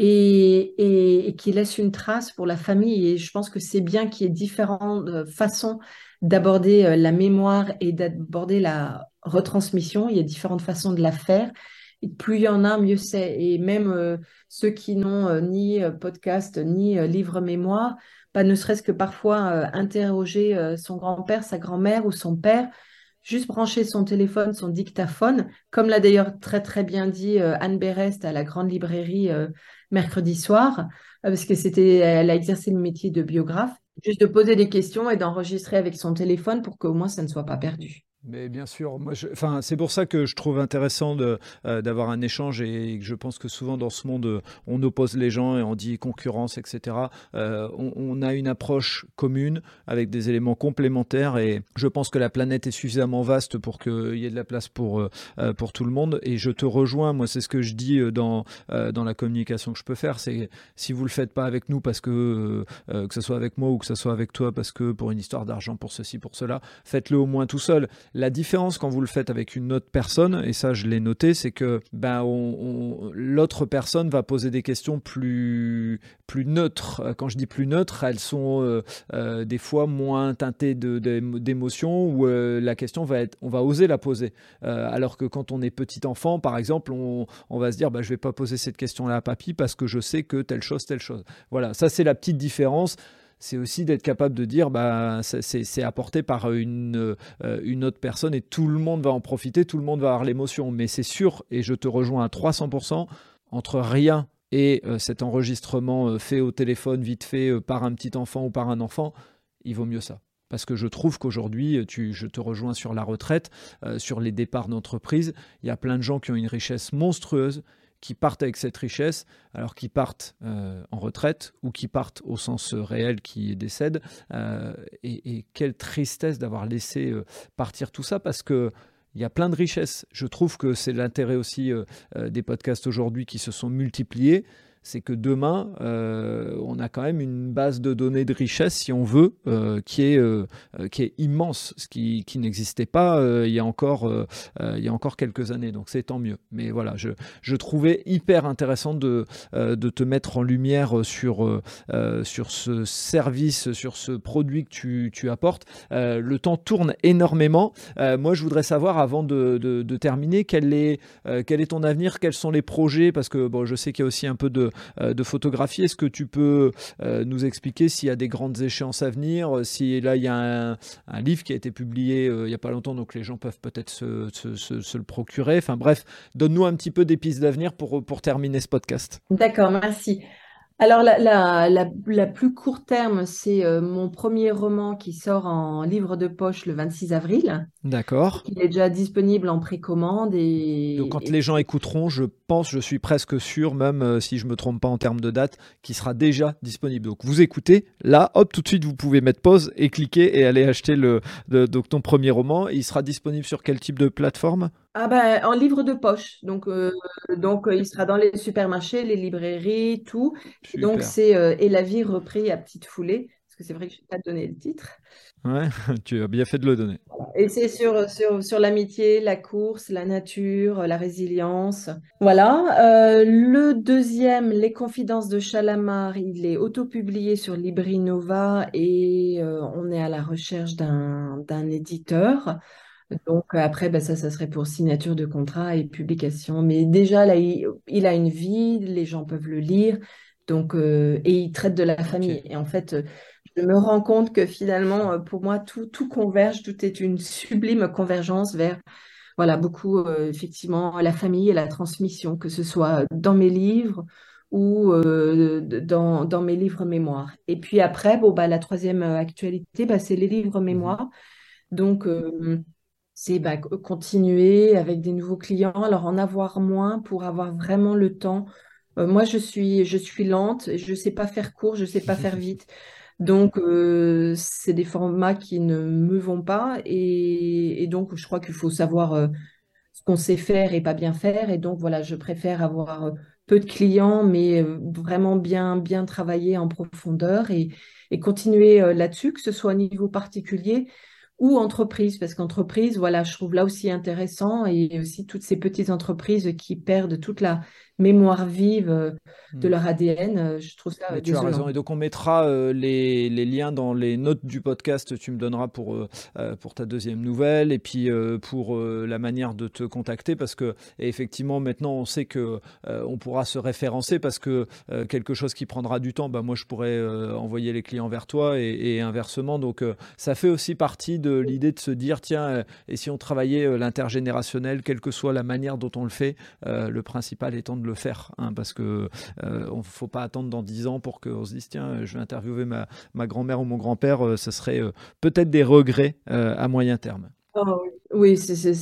et, qui laisse une trace pour la famille. Et je pense que c'est bien qu'il y ait différentes façons d'aborder la mémoire et d'aborder la retransmission. Il y a différentes façons de la faire. Et plus il y en a, mieux c'est. Et même euh, ceux qui n'ont euh, ni euh, podcast, ni livre mémoire, pas ne serait-ce que parfois interroger son grand-père, sa grand-mère ou son père, juste brancher son téléphone, son dictaphone, comme l'a d'ailleurs très très bien dit Anne Berest à la grande librairie mercredi soir, parce que c'était, elle a exercé le métier de biographe, juste de poser des questions et d'enregistrer avec son téléphone pour qu'au moins ça ne soit pas perdu. Mais bien sûr, moi, enfin, c'est pour ça que je trouve intéressant euh, d'avoir un échange et, je pense que souvent dans ce monde, on oppose les gens et on dit concurrence, etc. Euh, on, a une approche commune avec des éléments complémentaires et je pense que la planète est suffisamment vaste pour qu'il y ait de la place pour, euh, pour tout le monde. Et je te rejoins, moi, c'est ce que je dis dans, dans la communication que je peux faire, c'est si vous le faites pas avec nous parce que, que ce soit avec moi ou que ce soit avec toi parce que pour une histoire d'argent, pour ceci, pour cela, faites-le au moins tout seul. La différence quand vous le faites avec une autre personne, et ça je l'ai noté, c'est que ben, l'autre personne va poser des questions plus, neutres. Quand je dis plus neutres, elles sont euh, euh, des fois moins teintées d'émotions, euh, la question va être, on va oser la poser. alors que quand on est petit enfant, par exemple, on, va se dire, bah, je vais pas poser cette question-là à papy parce que je sais que telle chose, telle chose. Voilà, ça c'est la petite différence c'est aussi d'être capable de dire bah c'est apporté par une, euh, une autre personne et tout le monde va en profiter, tout le monde va avoir l'émotion. Mais c'est sûr, et je te rejoins à 300%, entre rien et euh, cet enregistrement euh, fait au téléphone, vite fait par un petit enfant ou par un enfant, il vaut mieux ça. Parce que je trouve qu'aujourd'hui, je te rejoins sur la retraite, sur les départs d'entreprise, il y a plein de gens qui ont une richesse monstrueuse qui partent avec cette richesse, alors qu'ils partent euh, en retraite ou qui partent au sens réel, qui décèdent. Euh, et, quelle tristesse d'avoir laissé euh, partir tout ça, parce que il y a plein de richesses. Je trouve que c'est l'intérêt aussi des podcasts aujourd'hui qui se sont multipliés c'est que demain, euh, on a quand même une base de données de richesse, si on veut, euh, qui, est, euh, qui est immense, ce qui, qui n'existait pas il, y a encore, il y a encore quelques années. Donc c'est tant mieux. Mais voilà, je, je trouvais hyper intéressant de, de te mettre en lumière sur, sur ce service, sur ce produit que tu, tu apportes. le temps tourne énormément. moi, je voudrais savoir, avant de, de, terminer, quel est, quel est ton avenir, quels sont les projets, parce que bon, je sais qu'il y a aussi un peu de euh, de, photographie. Est-ce que tu peux euh, nous expliquer s'il y a des grandes échéances à venir Si là, il y a un, livre qui a été publié euh, il n'y a pas longtemps, donc les gens peuvent peut-être se, le procurer. Enfin bref, donne-nous un petit peu des pistes d'avenir pour, pour terminer ce podcast. D'accord, merci. Alors, la, plus court terme, c'est euh, mon premier roman qui sort en livre de poche le 26 avril. D'accord. Il est déjà disponible en précommande. Et, Donc, quand les gens écouteront, je pense, je suis presque sûr, même euh, si je ne me trompe pas en termes de date, qu'il sera déjà disponible. Donc, vous écoutez, là, hop, tout de suite, vous pouvez mettre pause et cliquer et aller acheter le, donc, ton premier roman. Il sera disponible sur quel type de plateforme? Ah ben, en livre de poche. Donc, euh, donc il sera dans les supermarchés, les librairies, tout. Donc, c'est euh, Et la vie repris à petite foulée. Parce que c'est vrai que je n'ai pas donné le titre. Ouais, [laughs] tu as bien fait de le donner. Et c'est sur, sur, sur l'amitié, la course, la nature, la résilience. Voilà. Euh, le deuxième, Les Confidences de Chalamar, il est autopublié sur Librinova et on est à la recherche d'un éditeur. Donc après, bah, ça, ça serait pour signature de contrat et publication. Mais déjà, là, il, a une vie, les gens peuvent le lire. Donc, euh, et il traite de la famille. Et en fait, je me rends compte que finalement, pour moi, tout, tout converge, tout est une sublime convergence vers voilà, beaucoup, effectivement, la famille et la transmission, que ce soit dans mes livres ou dans, dans, mes livres mémoires. Et puis après, bon, bah, la troisième actualité, bah, c'est les livres mmh mémoires. Donc, c'est bah, continuer avec des nouveaux clients, alors en avoir moins pour avoir vraiment le temps. moi, je suis, je suis lente, je ne sais pas faire court, je ne sais pas faire [laughs] vite. Donc, euh, c'est des formats qui ne me vont pas. Et, donc, je crois qu'il faut savoir euh, ce qu'on sait faire et pas bien faire. Et donc, voilà, je préfère avoir euh, peu de clients, mais vraiment bien, bien travailler en profondeur et, et continuer là-dessus, que ce soit au niveau particulier ou entreprise, parce qu'entreprise, voilà, je trouve là aussi intéressant et aussi toutes ces petites entreprises qui perdent toute la mémoire vive euh, de hmm. leur ADN. Euh, je trouve ça Mais Tu as raison. Et donc, on mettra euh, les, les, liens dans les notes du podcast. Tu me donneras pour, pour ta deuxième nouvelle et puis pour la manière de te contacter parce que, effectivement, maintenant, on sait que on pourra se référencer parce que quelque chose qui prendra du temps, bah, moi, je pourrais envoyer les clients vers toi et, et inversement. Donc, ça fait aussi partie de l'idée de se dire tiens, et si on travaillait l'intergénérationnel, quelle que soit la manière dont on le fait, le principal étant de le faire, hein, parce que euh, faut pas attendre dans 10 ans pour qu'on se dise tiens, je vais interviewer ma, ma grand-mère ou mon grand-père, euh, ce serait euh, peut-être des regrets à moyen terme. Oh, oui, c'est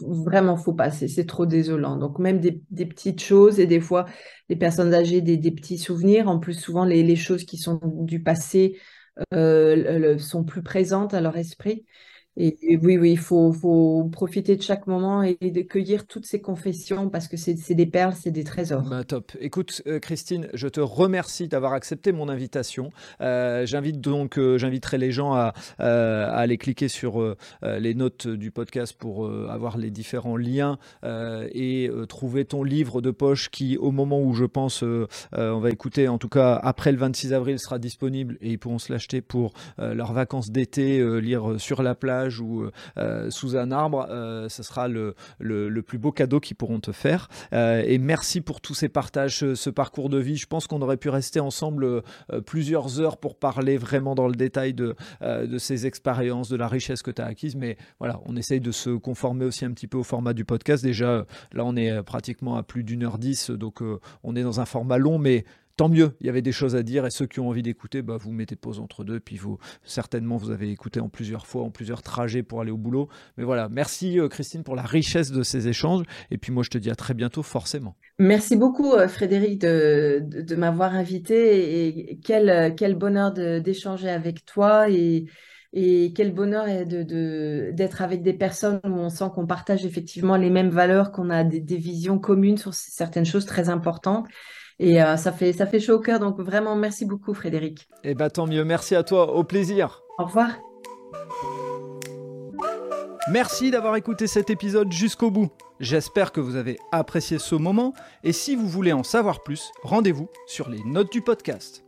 vraiment faut pas, c'est trop désolant. Donc même des, des, petites choses et des fois les personnes âgées des, des petits souvenirs. En plus souvent les, les, choses qui sont du passé sont plus présentes à leur esprit. Et, oui, oui, il faut, profiter de chaque moment et de cueillir toutes ces confessions parce que c'est des perles, c'est des trésors. Bah, top. Écoute, euh, Christine, je te remercie d'avoir accepté mon invitation. Euh, j'invite donc, euh, j'inviterai les gens à, à, aller cliquer sur les notes du podcast pour avoir les différents liens et trouver ton livre de poche qui, au moment où je pense, on va écouter, en tout cas après le 26 avril, sera disponible et ils pourront se l'acheter pour leurs vacances d'été, lire sur la plage ou euh, euh, sous un arbre, euh, ce sera le, le, plus beau cadeau qu'ils pourront te faire. et merci pour tous ces partages, ce, parcours de vie. Je pense qu'on aurait pu rester ensemble plusieurs heures pour parler vraiment dans le détail de, de ces expériences, de la richesse que tu as acquise. Mais voilà, on essaye de se conformer aussi un petit peu au format du podcast. Déjà, là, on est pratiquement à plus d'une heure dix, donc on est dans un format long, mais tant mieux, il y avait des choses à dire et ceux qui ont envie d'écouter, bah, vous mettez pause entre deux, puis vous, certainement, vous avez écouté en plusieurs fois, en plusieurs trajets pour aller au boulot. Mais voilà, merci euh, Christine pour la richesse de ces échanges. Et puis moi, je te dis à très bientôt, forcément. Merci beaucoup euh, Frédéric de, m'avoir invité et quel, euh, quel bonheur d'échanger avec toi et, et quel bonheur d'être de, avec des personnes où on sent qu'on partage effectivement les mêmes valeurs, qu'on a des visions communes sur certaines choses très importantes. Et euh, ça, fait, ça fait chaud au cœur. Donc vraiment, merci beaucoup, Frédéric. Et eh bah tant mieux. Merci à toi. Au plaisir. Au revoir. Merci d'avoir écouté cet épisode jusqu'au bout. J'espère que vous avez apprécié ce moment. Et si vous voulez en savoir plus, rendez-vous sur les notes du podcast.